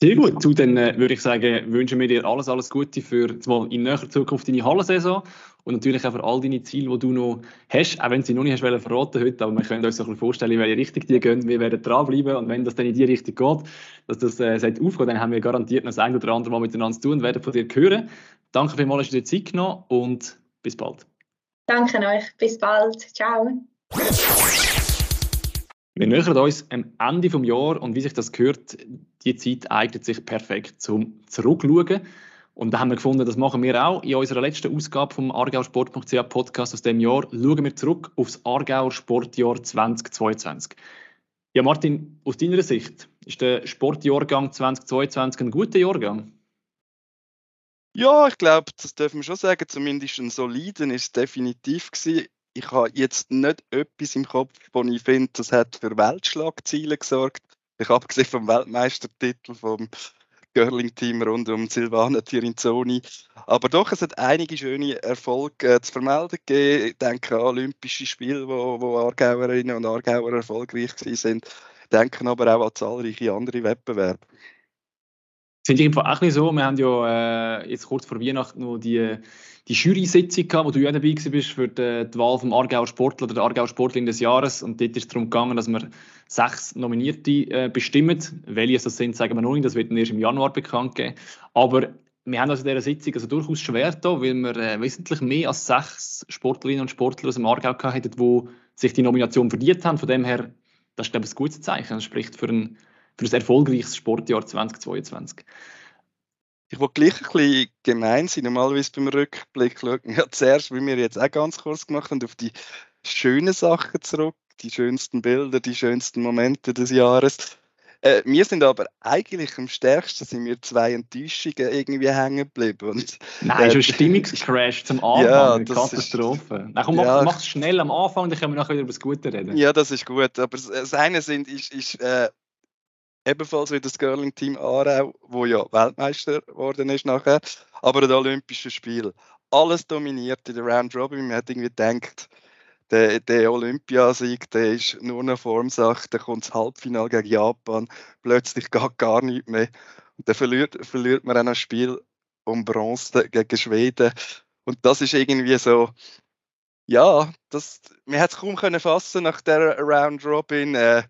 Speaker 1: Sehr gut. Du, dann äh, würde ich sagen, wünschen wir dir alles, alles Gute für mal in näherer Zukunft deine Hallensaison und natürlich auch für all deine Ziele, die du noch hast, auch wenn sie noch nicht hast verraten heute, aber wir können uns so ein bisschen vorstellen, in welche Richtung die gehen. Wir werden dranbleiben und wenn das dann in die Richtung geht, dass das äh, aufgeht, dann haben wir garantiert noch das ein oder andere Mal miteinander zu tun und werden von dir hören. Danke vielmals, dass du dir Zeit genommen und bis bald.
Speaker 3: Danke euch. Bis bald. Ciao.
Speaker 1: Wir nähern uns am Ende des Jahres und wie sich das gehört, die Zeit eignet sich perfekt zum Zurückschauen. Und da haben wir gefunden, das machen wir auch. In unserer letzten Ausgabe vom Aargausport.ch Podcast aus dem Jahr schauen wir zurück aufs Aargauer Sportjahr 2022. Ja, Martin, aus deiner Sicht, ist der Sportjahrgang 2022 ein guter Jahrgang?
Speaker 2: Ja, ich glaube, das dürfen wir schon sagen. Zumindest ein soliden ist es definitiv gewesen ich habe jetzt nicht etwas im Kopf, wo ich finde, das hat für Weltschlagziele gesorgt. Ich habe gesehen vom Weltmeistertitel vom Girling-Team rund um Silvana Tirinzoni. Aber doch, es hat einige schöne Erfolge äh, zu vermelden gegeben. Ich denke an Olympische Spiele, wo, wo Aargauerinnen und Aargauer erfolgreich waren. Ich denke aber auch an zahlreiche andere Wettbewerbe.
Speaker 1: Sind ich auch nicht so. Wir haben ja äh, jetzt kurz vor Weihnachten noch die die Jury-Sitzung gehabt, wo du ja dabei bist für die, die Wahl vom Aargauer Sportler oder der Aargauer Sportlerin des Jahres. Und dort ist es darum gegangen, dass wir sechs Nominierte äh, bestimmen. Welche das sind, sagen wir noch nicht. Das wird erst im Januar bekannt geben. Aber wir haben also in dieser Sitzung also durchaus schwer da, weil wir äh, wesentlich mehr als sechs Sportlerinnen und Sportler aus dem Aargau gehabt hätten, die sich die Nomination verdient haben. Von dem her, das ist glaube ich ein gutes Zeichen. Das spricht für ein, für ein erfolgreiches Sportjahr 2022.
Speaker 2: Ich wollte gleich ein bisschen gemein sein. Normalerweise beim Rückblick schauen wir ja zuerst, wie wir jetzt auch ganz kurz gemacht haben, auf die schönen Sachen zurück, die schönsten Bilder, die schönsten Momente des Jahres. Äh, wir sind aber eigentlich am stärksten, sind wir zwei Enttäuschungen irgendwie hängen geblieben. Und,
Speaker 1: Nein, äh, schon Stimmungscrash zum Anfang, ja, Katastrophe. Ist, Nein, komm, ja, mach es schnell am Anfang, dann können wir nachher wieder über das Gute reden.
Speaker 2: Ja, das ist gut, aber das eine sind, ist, ist äh, ebenfalls wie das Girling-Team Aarau, wo ja Weltmeister geworden ist nachher, aber das Olympische Spiel. Alles dominiert in der Round Robin. Man hat irgendwie gedacht, der, der Olympiasieg, der ist nur eine Formsache, dann kommt das Halbfinale gegen Japan, plötzlich geht gar nichts mehr. Und dann verliert, verliert man auch ein Spiel um Bronze gegen Schweden. Und das ist irgendwie so, ja, das, man hat es kaum können fassen nach der Round Robin. Äh,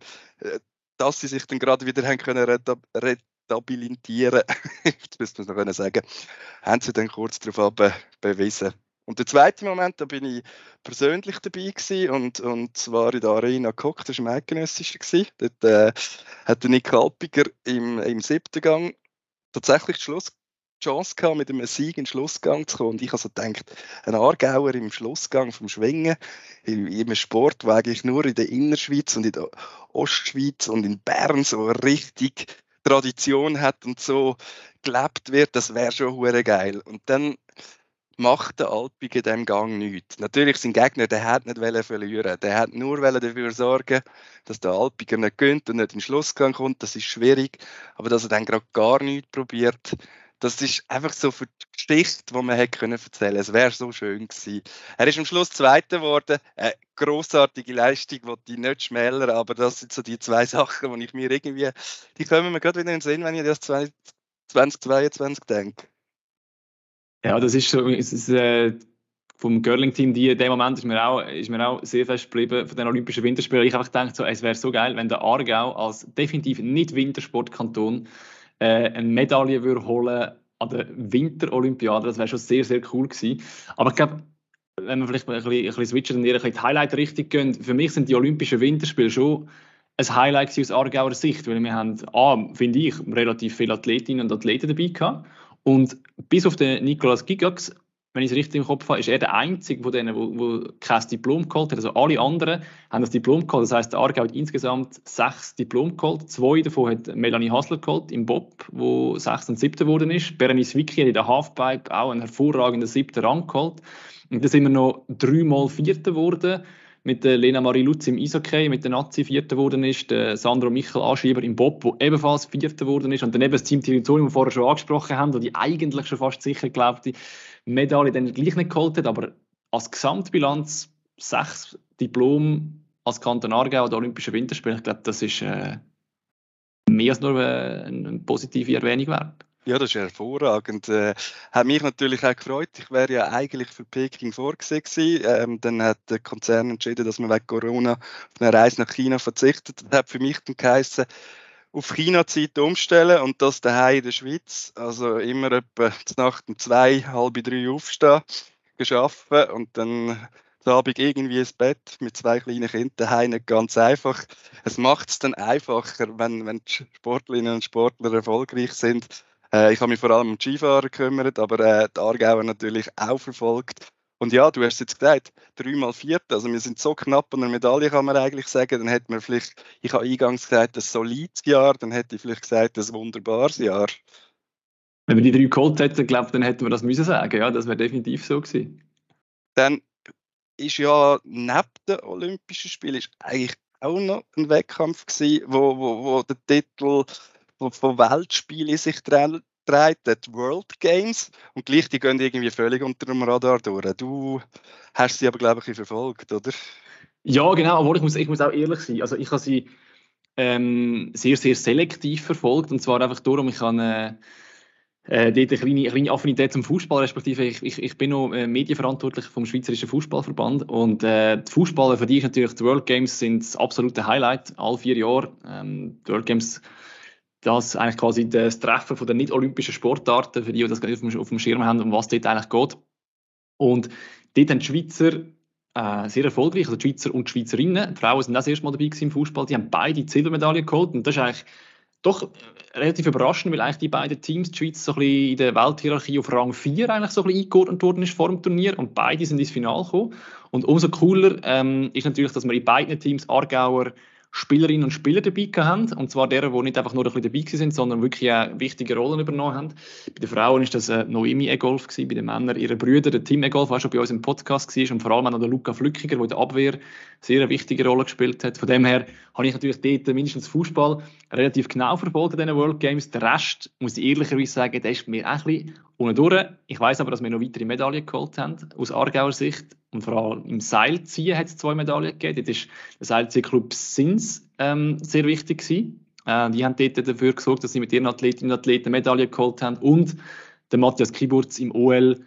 Speaker 2: dass sie sich dann gerade wieder haben können retabilitieren, das müsste man noch sagen, haben sie dann kurz darauf be bewiesen. Und der zweite Moment, da bin ich persönlich dabei gewesen und, und zwar in der Arena geguckt, das war im Eidgenössischen. Dort äh, hat der Nick Alpiger im, im siebten Gang tatsächlich die Schluss Chance gehabt, mit einem Sieg in den Schlussgang zu kommen. Und ich also gedacht, ein Aargauer im Schlussgang vom Schwingen, in, in einem Sport, der eigentlich nur in der Innerschweiz und in der Ostschweiz und in Bern so richtig Tradition hat und so gelebt wird, das wäre schon hure geil. Und dann macht der Alpig in Gang nichts. Natürlich, sein Gegner, der hat nicht verlieren Der hat nur dafür sorgen dass der Alpiger nicht gönnt und nicht in den Schlussgang kommt. Das ist schwierig. Aber dass er dann gerade gar nichts probiert, das ist einfach so für die Geschichte, die man hätte können erzählen Es wäre so schön gewesen. Er ist am Schluss Zweiter geworden. Eine grossartige Leistung, die ich nicht schmälern, aber das sind so die zwei Sachen, die ich mir irgendwie, die kommen mir gerade wieder in den Sinn, wenn ich das 2022 denke.
Speaker 1: Ja, das ist so, es ist, äh, vom Girling-Team, in dem Moment ist mir, auch, ist mir auch sehr fest geblieben von den Olympischen Winterspielen. Ich habe gedacht, so, es wäre so geil, wenn der Aargau als definitiv nicht Wintersportkanton äh, eine Medaille würde holen an der Winterolympiade. Das wäre schon sehr, sehr cool gewesen. Aber ich glaube, wenn wir vielleicht ein bisschen, ein bisschen switchen und ein bisschen die Highlight-Richtung gehen, für mich sind die Olympischen Winterspiele schon ein Highlight aus Aargauer Sicht, weil wir haben, A, finde ich, relativ viele Athletinnen und Athleten dabei gehabt und bis auf den Nikolaus Gigax wenn ich es richtig im Kopf habe, ist er der Einzige von denen, wo, kein Diplom geholt hat. Also alle anderen haben das Diplom geholt. Das heißt, der Aargau hat insgesamt sechs Diplom geholt. Zwei davon hat Melanie Hasler geholt im Bob, wo sechs und siebter geworden ist. Berenice Vicky hat in der Halfpipe auch einen hervorragenden siebten Rang geholt. Und dann sind wir noch dreimal Vierter geworden. mit der Lena Marie Lutz im Eishockey, mit der Nazi Vierter geworden ist, der Sandro Michel Anschieber im Bob, wo ebenfalls Vierter geworden ist und dann eben das Team Territorium, das wir vorher schon angesprochen haben, wo die eigentlich schon fast sicher glaubte Medaille dann gleich nicht geholt hat, aber als Gesamtbilanz sechs Diplom als Kanton Aargau an den Olympischen Winterspielen, ich glaube, das ist äh, mehr als nur eine, eine positive Erwähnung wert.
Speaker 2: Ja, das ist hervorragend. Äh, hat mich natürlich auch gefreut. Ich wäre ja eigentlich für Peking vorgesehen gewesen. Ähm, dann hat der Konzern entschieden, dass man wegen Corona auf eine Reise nach China verzichtet. Das hat für mich dann geheißen, auf China-Zeit umstellen und das daheim in der Schweiz. Also immer etwa Nacht um zwei, halb drei aufstehen, geschaffen und dann Abend irgendwie ins Bett mit zwei kleinen Kindern daheim nicht ganz einfach. Es macht es dann einfacher, wenn, wenn die Sportlerinnen und Sportler erfolgreich sind. Äh, ich habe mich vor allem um Skifahrer gekümmert, aber äh, die Aargauer natürlich auch verfolgt. Und ja, du hast es jetzt gesagt, dreimal vierte. Also wir sind so knapp an der Medaille, kann man eigentlich sagen. Dann hätte man vielleicht, ich habe eingangs gesagt, ein solides Jahr, dann hätte ich vielleicht gesagt, ein wunderbares Jahr.
Speaker 1: Wenn wir die drei geholt hätten, glaube dann hätten wir das müssen sagen. Ja, das wäre definitiv so gewesen.
Speaker 2: Dann ist ja neben den Olympischen Spielen ist eigentlich auch noch ein Wettkampf gewesen, wo, wo, wo der Titel von Weltspielen sich dreht, die World Games, und gleich die gehen irgendwie völlig unter dem Radar durch. Du hast sie aber, glaube ich, verfolgt, oder?
Speaker 1: Ja, genau, aber ich muss, ich muss auch ehrlich sein. Also ich habe sie ähm, sehr, sehr selektiv verfolgt, und zwar einfach darum, ich habe äh, äh, eine kleine, kleine Affinität zum Fußball, respektive ich, ich, ich bin noch äh, Medienverantwortlich vom Schweizerischen Fußballverband und äh, die Fußballer für ist natürlich die World Games sind das absolute Highlight, alle vier Jahre. Ähm, die World Games das eigentlich quasi das Treffen von den nicht-olympischen Sportarten, für die, die das auf dem, auf dem Schirm haben, um was dort eigentlich geht. Und dort haben die Schweizer äh, sehr erfolgreich, also die Schweizer und die Schweizerinnen, die Frauen sind auch das erste Mal dabei im Fußball, die haben beide die Silbermedaille geholt und das ist eigentlich doch relativ überraschend, weil eigentlich die beiden Teams, die Schweiz so ein bisschen in der Welthierarchie auf Rang 4 eigentlich so ein bisschen eingeordnet worden ist vor dem Turnier und beide sind ins Finale gekommen. Und umso cooler ähm, ist natürlich, dass wir in beiden Teams Aargauer Spielerinnen und Spieler dabei haben. Und zwar deren, die nicht einfach nur ein bisschen dabei sind, sondern wirklich auch wichtige Rollen übernommen haben. Bei den Frauen ist das äh, Noemi Egolf, bei den Männern ihre Brüder, der Tim Egolf, der schon bei uns im Podcast war, und vor allem auch der Luca Flückiger, der in der Abwehr sehr eine wichtige Rolle gespielt hat. Von dem her habe ich natürlich dort mindestens Fußball relativ genau verfolgt in diesen World Games. Der Rest, muss ich ehrlicherweise sagen, der ist mir auch ein bisschen unten. Ich weiß aber, dass wir noch weitere Medaillen geholt haben, aus Aargauer Sicht. Und vor allem im Seilziehen hat es zwei Medaillen gegeben. Dort ist der Seilziehclub Sins ähm, sehr wichtig gewesen. Äh, die haben dort dafür gesorgt, dass sie mit ihren Athletinnen und Athleten Medaillen geholt haben. Und der Matthias Kiburz im OL,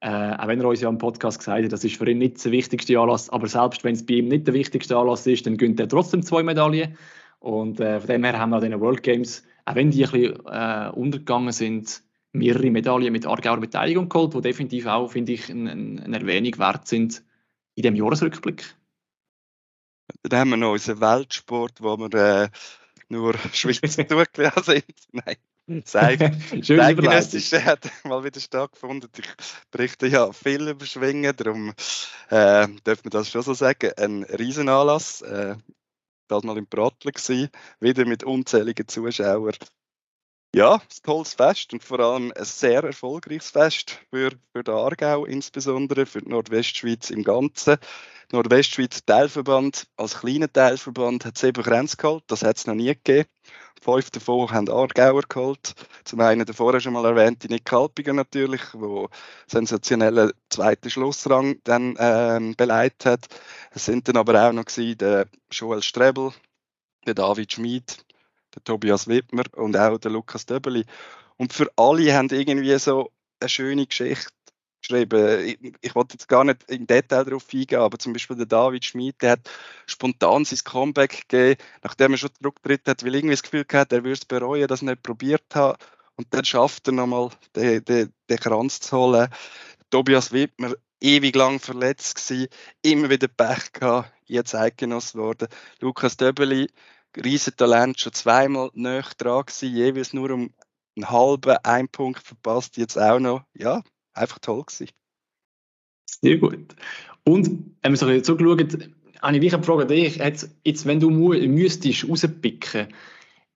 Speaker 1: äh, auch wenn er uns ja im Podcast gesagt hat, das ist für ihn nicht der wichtigste Anlass, aber selbst wenn es bei ihm nicht der wichtigste Anlass ist, dann gönnt er trotzdem zwei Medaillen. Und äh, von dem her haben wir an den World Games, auch wenn die ein bisschen äh, untergegangen sind, mehrere Medaillen mit Aargauer Beteiligung geholt, die definitiv auch, finde ich, eine, eine Erwähnung wert sind in dem Jahresrückblick.
Speaker 2: Dann haben wir noch unseren Weltsport, wo wir äh, nur Schweizer zugelassen sind. Nein. Zeitgenössische hat mal wieder stattgefunden. Ich berichte ja viel über Schwingen, darum äh, dürfen wir das schon so sagen. Ein Riesenanlass, äh, das mal im Brottler gewesen, wieder mit unzähligen Zuschauern. Ja, ein tolles Fest und vor allem ein sehr erfolgreiches Fest für, für den Aargau, insbesondere für die Nordwestschweiz im Ganzen. Nordwestschweiz Teilverband, als kleiner Teilverband, hat sieben Grenzen geholt, das hat es noch nie gegeben. Fünf davon haben Aargauer geholt. Zum einen der vorher schon mal erwähnte Nick Kalpiger natürlich, der sensationellen zweiten Schlussrang dann ähm, beleidigt hat. Es sind dann aber auch noch der Joel Strebel, der David Schmid, der Tobias Wittmer und auch der Lukas Döbeli. Und für alle haben irgendwie so eine schöne Geschichte geschrieben. Ich, ich wollte jetzt gar nicht im Detail darauf eingehen, aber zum Beispiel der David Schmid, der hat spontan sein Comeback gegeben, nachdem er schon zurückgetreten hat, weil irgendwie das Gefühl hat, er würde es bereuen, dass er nicht probiert hat. Und dann schafft er nochmal, den, den, den Kranz zu holen. Tobias Wittmer, ewig lang verletzt gewesen, immer wieder Pech gehabt, jetzt Eidgenoss geworden. Lukas Döbeli, Riesentalent, schon zweimal näher dran gewesen, jeweils nur um einen halben, einen Punkt verpasst, jetzt auch noch. Ja, einfach toll gewesen.
Speaker 1: Sehr gut. Und wenn wir so zugeschaut, habe ich eine Frage an dich. Jetzt, jetzt, wenn du müsstest rauspicken,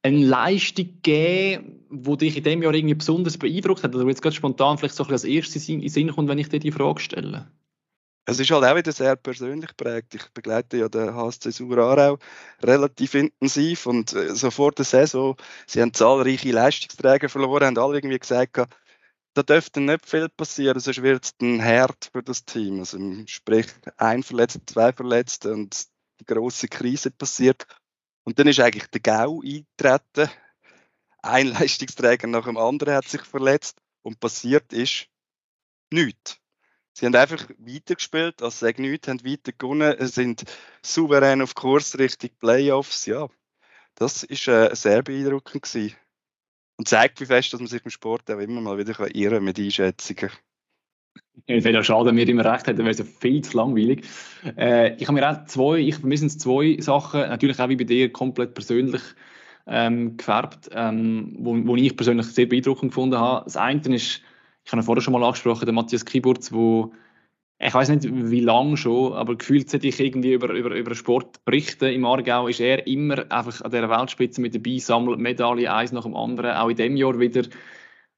Speaker 1: eine Leistung geben, die dich in diesem Jahr irgendwie besonders beeindruckt hat, oder jetzt gerade spontan vielleicht so ein bisschen als erstes in den Sinn kommt, wenn ich dir die Frage stelle?
Speaker 2: Es ist halt auch wieder sehr persönlich prägt. Ich begleite ja den HSC Sur relativ intensiv und äh, so vor der Saison, sie haben zahlreiche Leistungsträger verloren, haben alle irgendwie gesagt, da dürfte nicht viel passieren, sonst wird es ein Herd für das Team. Also sprich, ein Verletzter, zwei Verletzte und die große Krise passiert. Und dann ist eigentlich der GAU eingetreten. Ein Leistungsträger nach dem anderen hat sich verletzt und passiert ist nichts. Sie haben einfach weitergespielt, als sie nichts, haben weiter gewonnen, sind souverän auf Kurs Richtung Playoffs. Ja, das war äh, sehr beeindruckend gewesen. Und zeigt, wie fest, dass man sich im Sport auch immer mal wieder irren mit Einschätzungen.
Speaker 1: Ja, es wäre ja schade, wenn wir immer recht hätten, wäre es ja viel zu langweilig. Äh, ich habe mir auch zwei, ich sind zwei Sachen, natürlich auch wie bei dir, komplett persönlich ähm, gefärbt, ähm, wo, wo ich persönlich sehr beeindruckend gefunden habe. Das eine ist, ich habe vorher schon mal angesprochen, der Matthias Kiburz, wo ich weiß nicht wie lange schon, aber gefühlt seit ich irgendwie über, über, über Sport berichte im Aargau, ist er immer einfach an der Weltspitze mit dabei, sammelt Medaillen eins nach dem anderen, auch in dem Jahr wieder.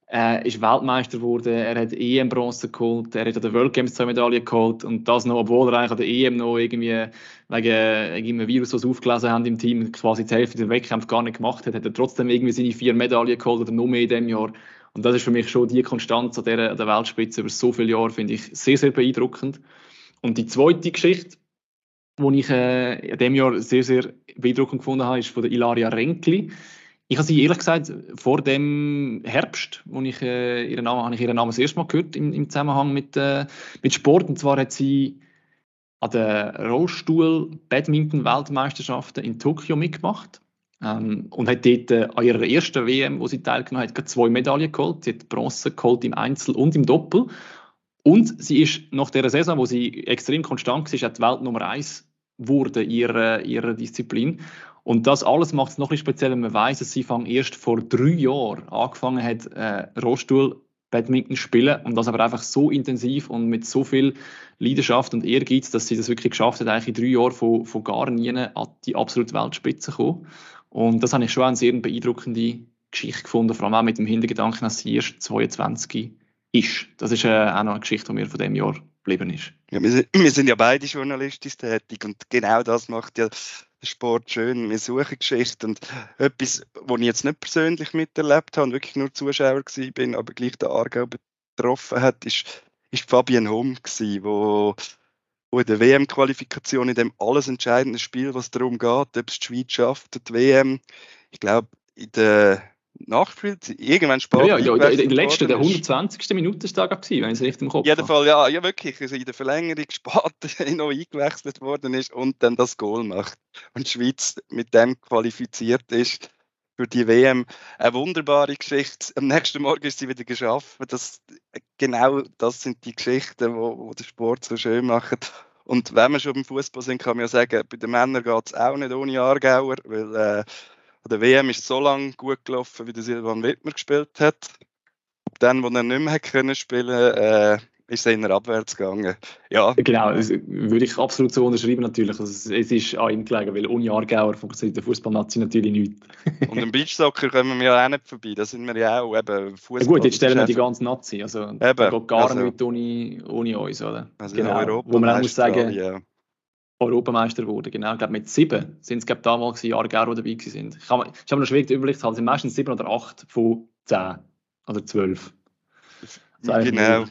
Speaker 1: Er ist Weltmeister geworden, er hat EM-Bronze geholt, er hat an den World Games zwei Medaillen geholt und das noch, obwohl er eigentlich an der EM noch irgendwie wegen einem Virus, was aufgelesen haben im Team, quasi die Hälfte der Wettkämpfe gar nicht gemacht hat, hat er trotzdem irgendwie seine vier Medaillen geholt oder noch mehr in dem Jahr. Und das ist für mich schon die Konstanz an der, an der Weltspitze über so viele Jahre, finde ich sehr, sehr beeindruckend. Und die zweite Geschichte, die ich äh, in dem Jahr sehr, sehr beeindruckend gefunden habe, ist von der Ilaria Renkli. Ich habe sie ehrlich gesagt vor dem Herbst, wo ich äh, ihren Namen, habe ich ihren Namen das erste Mal gehört im, im Zusammenhang mit, äh, mit Sport. Und zwar hat sie an der Rollstuhl-Badminton-Weltmeisterschaften in Tokio mitgemacht. Ähm, und hat dort äh, an ihrer ersten WM, wo sie teilgenommen hat, zwei Medaillen geholt. Sie hat Bronze geholt im Einzel und im Doppel. Und sie ist nach der Saison, wo sie extrem konstant war, die Welt Nummer eins wurde ihrer, ihrer Disziplin. Und das alles macht es noch ein speziell, wenn man weiß, dass sie erst vor drei Jahren angefangen hat, äh, Rollstuhl Badminton spielen und das aber einfach so intensiv und mit so viel Leidenschaft und Ehrgeiz, dass sie das wirklich geschafft hat, eigentlich in drei Jahren von, von gar nie an die absolute Weltspitze zu kommen. Und das habe ich schon eine sehr beeindruckende Geschichte gefunden, vor allem auch mit dem Hintergedanken, dass sie erst 22 ist. Das ist äh, auch noch eine Geschichte, die mir von dem Jahr geblieben ist.
Speaker 2: Ja, wir, sind, ja beide journalistisch tätig und genau das macht ja den Sport schön. Wir suchen Geschichten und etwas, was ich jetzt nicht persönlich miterlebt habe und wirklich nur Zuschauer bin, aber gleich der Aargau betroffen hat, ist, ist Fabian gewesen, wo wo in der WM-Qualifikation in dem alles entscheidenden Spiel, was darum geht, ob es die Schweiz schafft, die WM, ich glaube, in der Nachspiel, irgendwann spät.
Speaker 1: Ja, ja, ja in der letzten, der 120. Minute da gewesen, wenn ich es richtig im Kopf
Speaker 2: habe. jeden Fall, ja, ja, wirklich. Also in der Verlängerung spät noch eingewechselt worden ist und dann das Goal macht. Und die Schweiz mit dem qualifiziert ist für die WM. Eine wunderbare Geschichte. Am nächsten Morgen ist sie wieder geschafft. Das, genau das sind die Geschichten, die, die den Sport so schön machen. Und wenn wir schon beim Fußball sind, kann man ja sagen, bei den Männern geht es auch nicht ohne Aargauer, weil äh, der WM ist so lange gut gelaufen, wie der Silvan Wittmer gespielt hat. Dann, wo er nicht mehr können spielen äh, ist es eher abwärts gegangen. Ja.
Speaker 1: Genau, das würde ich absolut so unterschreiben natürlich. Also es ist an ihm gelegen, weil ohne Aargauer funktioniert der Fußballnazi natürlich nicht.
Speaker 2: Und im Beachsoccer kommen wir ja auch nicht vorbei, da sind wir ja auch eben
Speaker 1: Fußball. Ja gut, jetzt stellen wir die ganze Nazi, also eben, geht gar also, nicht ohne, ohne uns, oder?
Speaker 2: Also genau,
Speaker 1: wo man auch muss sagen, ja. Europameister wurde, genau. Ich glaube, mit sieben sind es glaube damals Aargauer, die dabei sind. Ich habe, habe noch schwierig Überblick zu haben, es sind meistens sieben oder acht von zehn oder zwölf.
Speaker 2: Genau.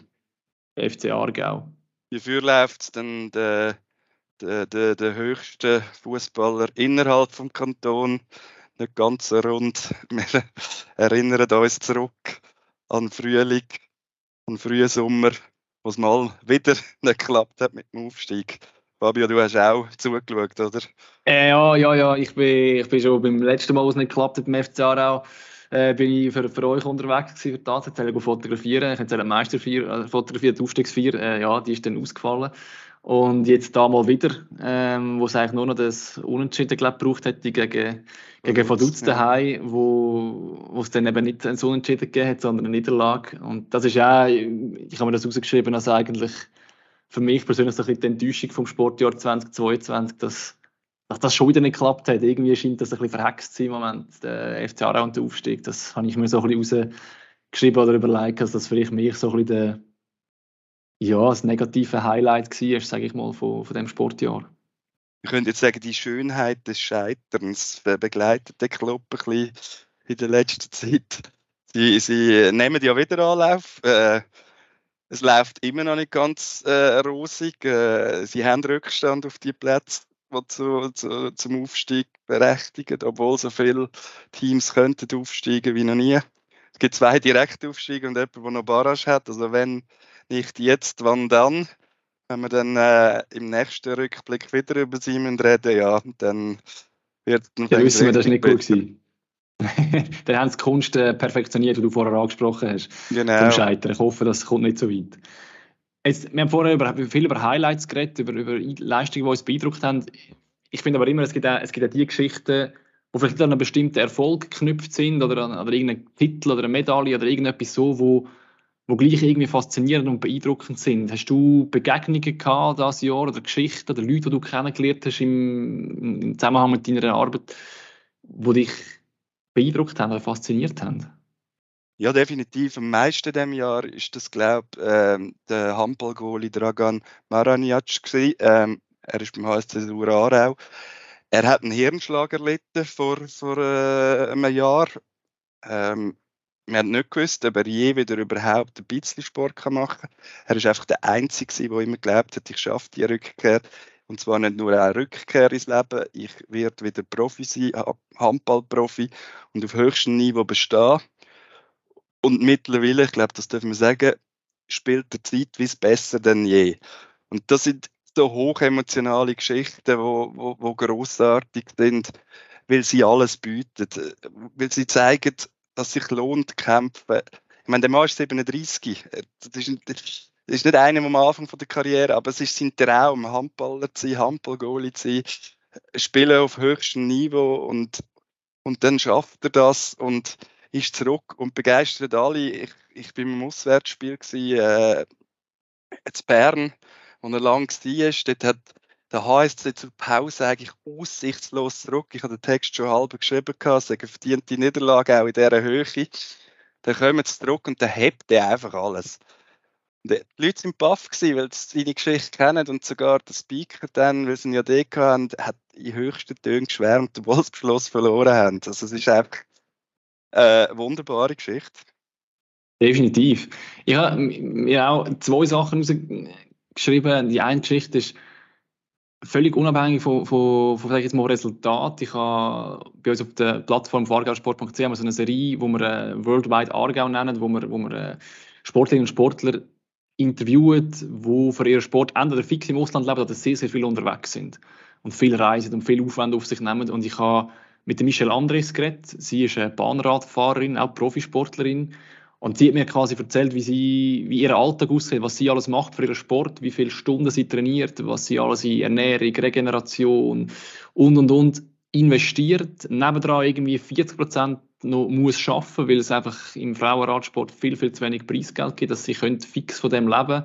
Speaker 1: FC Aargau.
Speaker 2: Wie läuft es denn der, der, der, der höchste Fußballer innerhalb vom Kanton? Nicht ganz so rund. Wir erinnern uns zurück an Frühling, an frühen Sommer, wo es mal wieder nicht geklappt hat mit dem Aufstieg. Fabio, du hast auch zugeschaut, oder?
Speaker 1: Äh, ja, ja, ja. Ich bin, ich bin schon beim letzten Mal, wo es nicht geklappt hat beim FC Aarau, äh, bin ich für, für euch unterwegs gewesen, für das. Jetzt fotografieren. Ich habe Meisterfeier äh, fotografiert, die Aufstiegsfeier. Äh, ja, die ist dann ausgefallen. Und jetzt da mal wieder, ähm, wo es eigentlich nur noch das Unentschieden glaub, gebraucht hätte gegen, gegen Vaduz daheim, ja. wo, wo es dann eben nicht ein Unentschieden gegeben hat, sondern eine Niederlage. Und das ist auch, ich habe mir das rausgeschrieben, als eigentlich für mich persönlich so ein bisschen die Enttäuschung vom Sportjahr 2022, dass dass das schon wieder nicht geklappt hat. Irgendwie scheint das ein bisschen verhext zu sein im Moment, der FC Aarau und der Aufstieg. Das habe ich mir so ein bisschen rausgeschrieben oder überlegt, dass das vielleicht mich so ein bisschen der, ja, das negative Highlight war, sage ich mal, von, von dem Sportjahr.
Speaker 2: Ich könnte jetzt sagen, die Schönheit des Scheiterns begleitet den Club ein bisschen in der letzten Zeit. Sie, sie nehmen ja wieder Anlauf. Äh, es läuft immer noch nicht ganz äh, rosig. Äh, sie haben Rückstand auf die Plätze, die zu, zu, zum Aufstieg berechtigen, obwohl so viele Teams könnten aufsteigen wie noch nie. Es gibt zwei Direktaufstiege und jemand, der noch Barrage hat. Also wenn nicht jetzt, wann dann? Wenn wir dann äh, im nächsten Rückblick wieder über Simon reden, ja, dann wird
Speaker 1: dann ja, wissen wir, das nicht gut gewesen. dann haben sie die Kunst äh, perfektioniert, die du vorher angesprochen hast. Genau. Zum Scheitern. Ich hoffe, das kommt nicht so weit. Jetzt, wir haben vorher über, viel über Highlights geredet, über, über Leistungen, die uns beeindruckt haben. Ich finde aber immer, es gibt auch, es gibt auch die Geschichten, die vielleicht an einen bestimmten Erfolg geknüpft sind oder an oder irgendeinen Titel oder eine Medaille oder irgendetwas so, wo, wo gleich irgendwie faszinierend und beeindruckend sind. Hast du Begegnungen gehabt dieses Jahr oder Geschichten oder Leute, die du kennengelernt hast im, im Zusammenhang mit deiner Arbeit, die dich beeindruckt haben oder fasziniert haben?
Speaker 2: Ja, definitiv. Am meisten diesem Jahr ist das, glaube ich, ähm, der Handballgoalie Dragan Maraniac. Ähm, er ist beim HSC Aarau. Er hat einen Hirnschlag erlitten vor, vor äh, einem Jahr. Ähm, wir haben nicht gewusst, ob er je wieder überhaupt ein bisschen Sport machen kann. Er ist einfach der Einzige, der immer glaubt hat, ich schaffe die Rückkehr. Und zwar nicht nur eine Rückkehr ins Leben, ich werde wieder Profi sein, Handballprofi und auf höchstem Niveau bestehen. Und mittlerweile, ich glaube, das dürfen wir sagen, spielt er zeitweise besser denn je. Und das sind so hochemotionale Geschichten, wo, wo, wo großartig sind, weil sie alles bieten, weil sie zeigen, dass sich lohnt kämpfen. Ich meine, der Mann ist 37. Das ist, das ist nicht einer am Anfang von der Karriere, aber es ist sein Traum, Handballer zu sein, Handballgoalie zu sein, spielen auf höchstem Niveau und, und dann schafft er das und ist zurück und begeistert alle. Ich, ich bin im Auswärtsspiel gewesen, äh, in Bern, wo er lang war. Dort hat der HSC zur Pause eigentlich aussichtslos zurück. Ich habe den Text schon halb geschrieben, sagen, verdient die Niederlage auch in dieser Höhe. Dann kommen sie zurück und dann hebt er einfach alles. Und die Leute waren baff, weil sie seine Geschichte kennen und sogar der Speaker dann, weil sie ihn ja da hatten, hat in höchsten Tönen geschwärmt, obwohl sie Beschluss verloren haben. Also es ist einfach eine wunderbare Geschichte.
Speaker 1: Definitiv. Ich habe mir auch zwei Sachen rausgeschrieben. Die eine Geschichte ist, völlig unabhängig von, von, von jetzt mal, Resultat. Ich habe bei uns auf der Plattform vargausport.ch so eine Serie, wo wir äh, Worldwide Aargau nennen, wo wir, wo wir äh, Sportlerinnen und Sportler interviewen, die für ihren Sport entweder fix im Ausland leben oder sehr, sehr viel unterwegs sind und viel reisen und viel Aufwand auf sich nehmen. Und ich habe mit Michelle Andres geredet. Sie ist eine Bahnradfahrerin, auch Profisportlerin. Und sie hat mir quasi erzählt, wie, sie, wie ihr Alltag aussieht, was sie alles macht für ihren Sport, wie viele Stunden sie trainiert, was sie alles in Ernährung, Regeneration und und und investiert. Nebendran irgendwie 40 Prozent noch muss schaffen, weil es einfach im Frauenradsport viel, viel zu wenig Preisgeld gibt, dass sie können fix von dem leben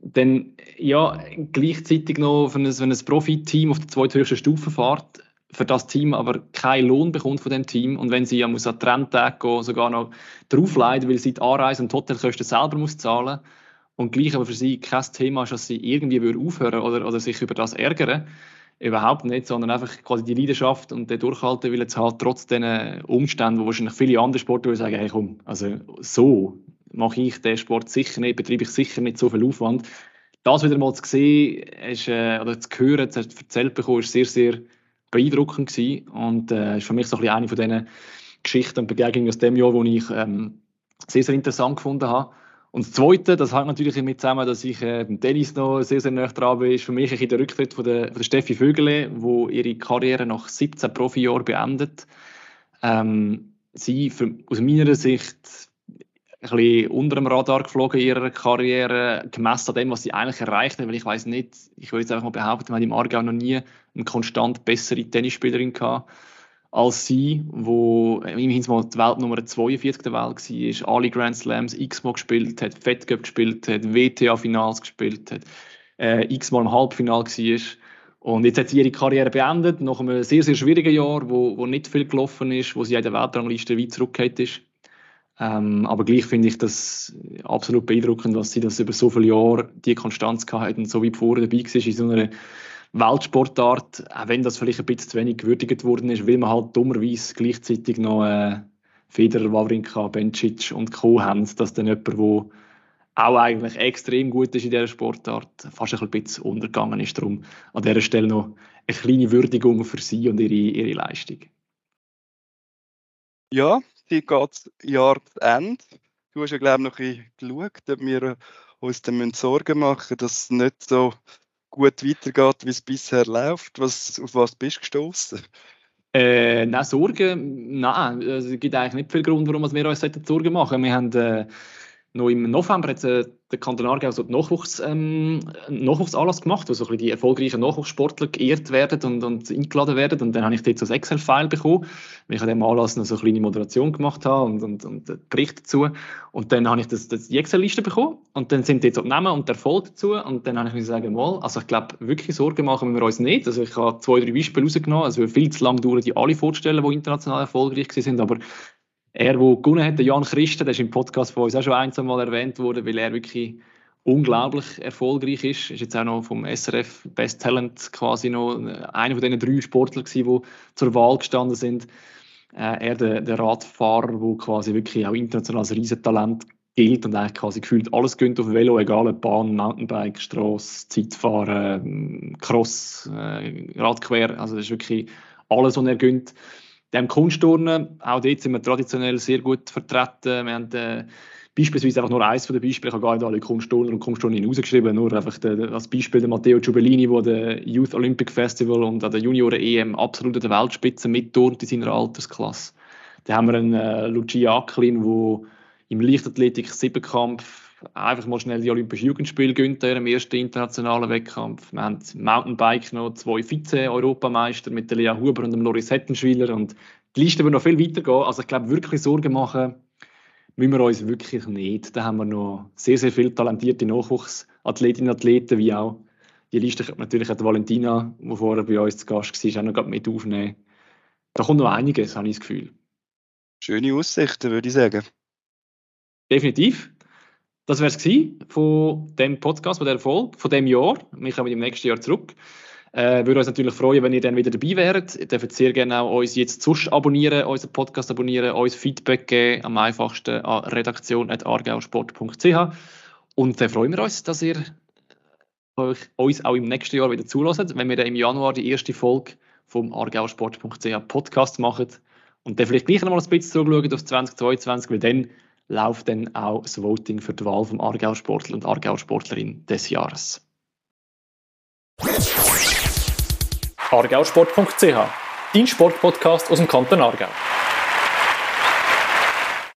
Speaker 1: Dann, ja, gleichzeitig noch, wenn ein, wenn ein Profiteam auf der zweithöchsten Stufe fährt, für das Team aber keinen Lohn bekommt von dem Team. Und wenn sie ja muss an Trendtag gehen, sogar noch draufleiten, weil sie die Anreise und die Hotelkosten selber muss zahlen. Und gleich aber für sie kein Thema ist, dass sie irgendwie aufhören oder, oder sich über das ärgern, überhaupt nicht, sondern einfach quasi die Leidenschaft und den Durchhalten will jetzt halt trotz diesen Umständen, wo wahrscheinlich viele andere Sportler sagen, hey komm, also so mache ich den Sport sicher nicht, betreibe ich sicher nicht so viel Aufwand. Das wieder mal zu sehen ist, äh, oder zu hören, zu erzählt bekommen, ist sehr, sehr beeindruckend gewesen und äh, ist für mich so ein bisschen eine von diesen Geschichten und Begegnungen aus dem Jahr, die ich ähm, sehr, sehr interessant gefunden habe. Und das Zweite, das hängt natürlich damit zusammen, dass ich äh, beim Tennis noch sehr, sehr nah dran bin, ist für mich der Rücktritt von der, von der Steffi Vögele, wo ihre Karriere nach 17 Profijahren beendet. Ähm, sie, für, aus meiner Sicht, ein bisschen unter dem Radar geflogen in ihrer Karriere, gemessen an dem, was sie eigentlich erreicht hat, weil ich weiß nicht, ich würde jetzt einfach mal behaupten, wir haben im Aargau noch nie eine konstant bessere Tennisspielerin gehabt als sie, wo immerhin mal die Weltnummer 42 der Welt war, alle Grand Slams x-mal gespielt hat, Fed Cup gespielt hat, WTA-Finals gespielt hat, äh, x-mal im Halbfinale war. Und jetzt hat sie ihre Karriere beendet, nach einem sehr, sehr schwierigen Jahr, wo, wo nicht viel gelaufen ist, wo sie in der Weltrangliste weit zurückgekehrt ist. Ähm, aber gleich finde ich das absolut beeindruckend, dass sie das über so viele Jahre die Konstanz gehabt und so wie vorher dabei war in so einer Weltsportart, auch wenn das vielleicht ein bisschen zu wenig gewürdigt worden ist, weil man halt dummerweise gleichzeitig noch äh, Federer, Wawrinka, Bencic und Co. haben, dass dann jemand, der auch eigentlich extrem gut ist in dieser Sportart, fast ein bisschen untergegangen ist. Darum an dieser Stelle noch eine kleine Würdigung für sie und ihre, ihre Leistung.
Speaker 2: Ja, sie geht Jahr zu Ende. Du hast ja, glaube ich, noch ein geschaut, ob wir uns dann Sorgen machen dass es nicht so gut weitergeht, wie es bisher läuft. Was, auf was bist du gestoßen?
Speaker 1: Äh, nein, Sorgen, nein, also, es gibt eigentlich nicht viel Grund, warum wir uns Sorgen machen Wir haben äh, noch im November hat äh, der Kanton Aargau so Nachwuchs, ähm, Nachwuchsanlass gemacht, wo so die erfolgreichen Nachwuchssportler geehrt werden und, und eingeladen werden. Und dann habe ich dort so ein Excel-File bekommen, weil ich an dem Anlass noch so eine kleine Moderation gemacht habe und, und, und Bericht dazu. Und dann habe ich das, das die Excel-Liste bekommen und dann sind dort so die Namen und der Erfolg dazu. Und dann habe ich mir gesagt, mal, also ich glaube, wirklich Sorgen machen wir uns nicht. Also ich habe zwei, drei Beispiele rausgenommen. Also es würde viel zu lange dauern, die alle vorzustellen, die international erfolgreich sind. Aber er, der gewonnen hat, der Jan Christen, der ist im Podcast von uns auch schon ein, Mal erwähnt worden, weil er wirklich unglaublich erfolgreich ist. Er Ist jetzt auch noch vom SRF Best Talent quasi noch einer von diesen drei Sportlern gewesen, die zur Wahl gestanden sind. Äh, er, der, der Radfahrer, der quasi wirklich auch international als Riesentalent gilt und eigentlich quasi gefühlt alles gönnt auf Velo, egal ob Bahn, Mountainbike, Strasse, Zeitfahren, Cross, äh, Radquer, also das ist wirklich alles, was er gönnt. Dem Kunstturnen, auch dort sind wir traditionell sehr gut vertreten. Wir haben äh, beispielsweise einfach nur eins von den Beispielen, ich habe gar nicht alle Kunstturner und Kunstturnerinnen rausgeschrieben, nur einfach der, als Beispiel der Matteo Giubellini, der der Youth Olympic Festival und an der Junioren-EM absolut an der Weltspitze mitturnt in seiner Altersklasse. Dann haben wir einen äh, Lucia Acklin, der im Leichtathletik-Siebenkampf einfach mal schnell die Olympischen Jugendspiele gönnt, im ersten internationalen Wettkampf. Wir haben Mountainbike noch zwei Vize-Europameister mit der Lea Huber und dem Loris Hettenschwiller und die Liste wird noch viel weitergehen. Also ich glaube, wirklich Sorgen machen müssen wir uns wirklich nicht. Da haben wir noch sehr, sehr viele talentierte Nachwuchsathletinnen und Athleten, wie auch die Liste könnte natürlich auch Valentina, die vorher bei uns zu Gast war, auch noch mit aufnehmen. Da kommt noch einiges, habe ich das Gefühl.
Speaker 2: Schöne Aussichten, würde ich sagen.
Speaker 1: Definitiv. Das wäre es von dem Podcast, von der Folge, von dem Jahr. Wir kommen im nächsten Jahr zurück. Äh, würde uns natürlich freuen, wenn ihr dann wieder dabei wäret. Ihr dürft sehr gerne auch uns jetzt sonst abonnieren, unseren Podcast abonnieren, uns Feedback geben, am einfachsten an redaktion.argausport.ch. Und dann freuen wir uns, dass ihr euch, uns auch im nächsten Jahr wieder zulässt, wenn wir dann im Januar die erste Folge vom argausport.ch Podcast machen und dann vielleicht gleich noch mal ein bisschen zurückschauen auf 2022, weil dann läuft dann auch das Voting für die Wahl vom Aargau-Sportler und Aargau-Sportlerin des Jahres.
Speaker 4: argausport.ch, dein Sportpodcast aus dem Kanton Aargau.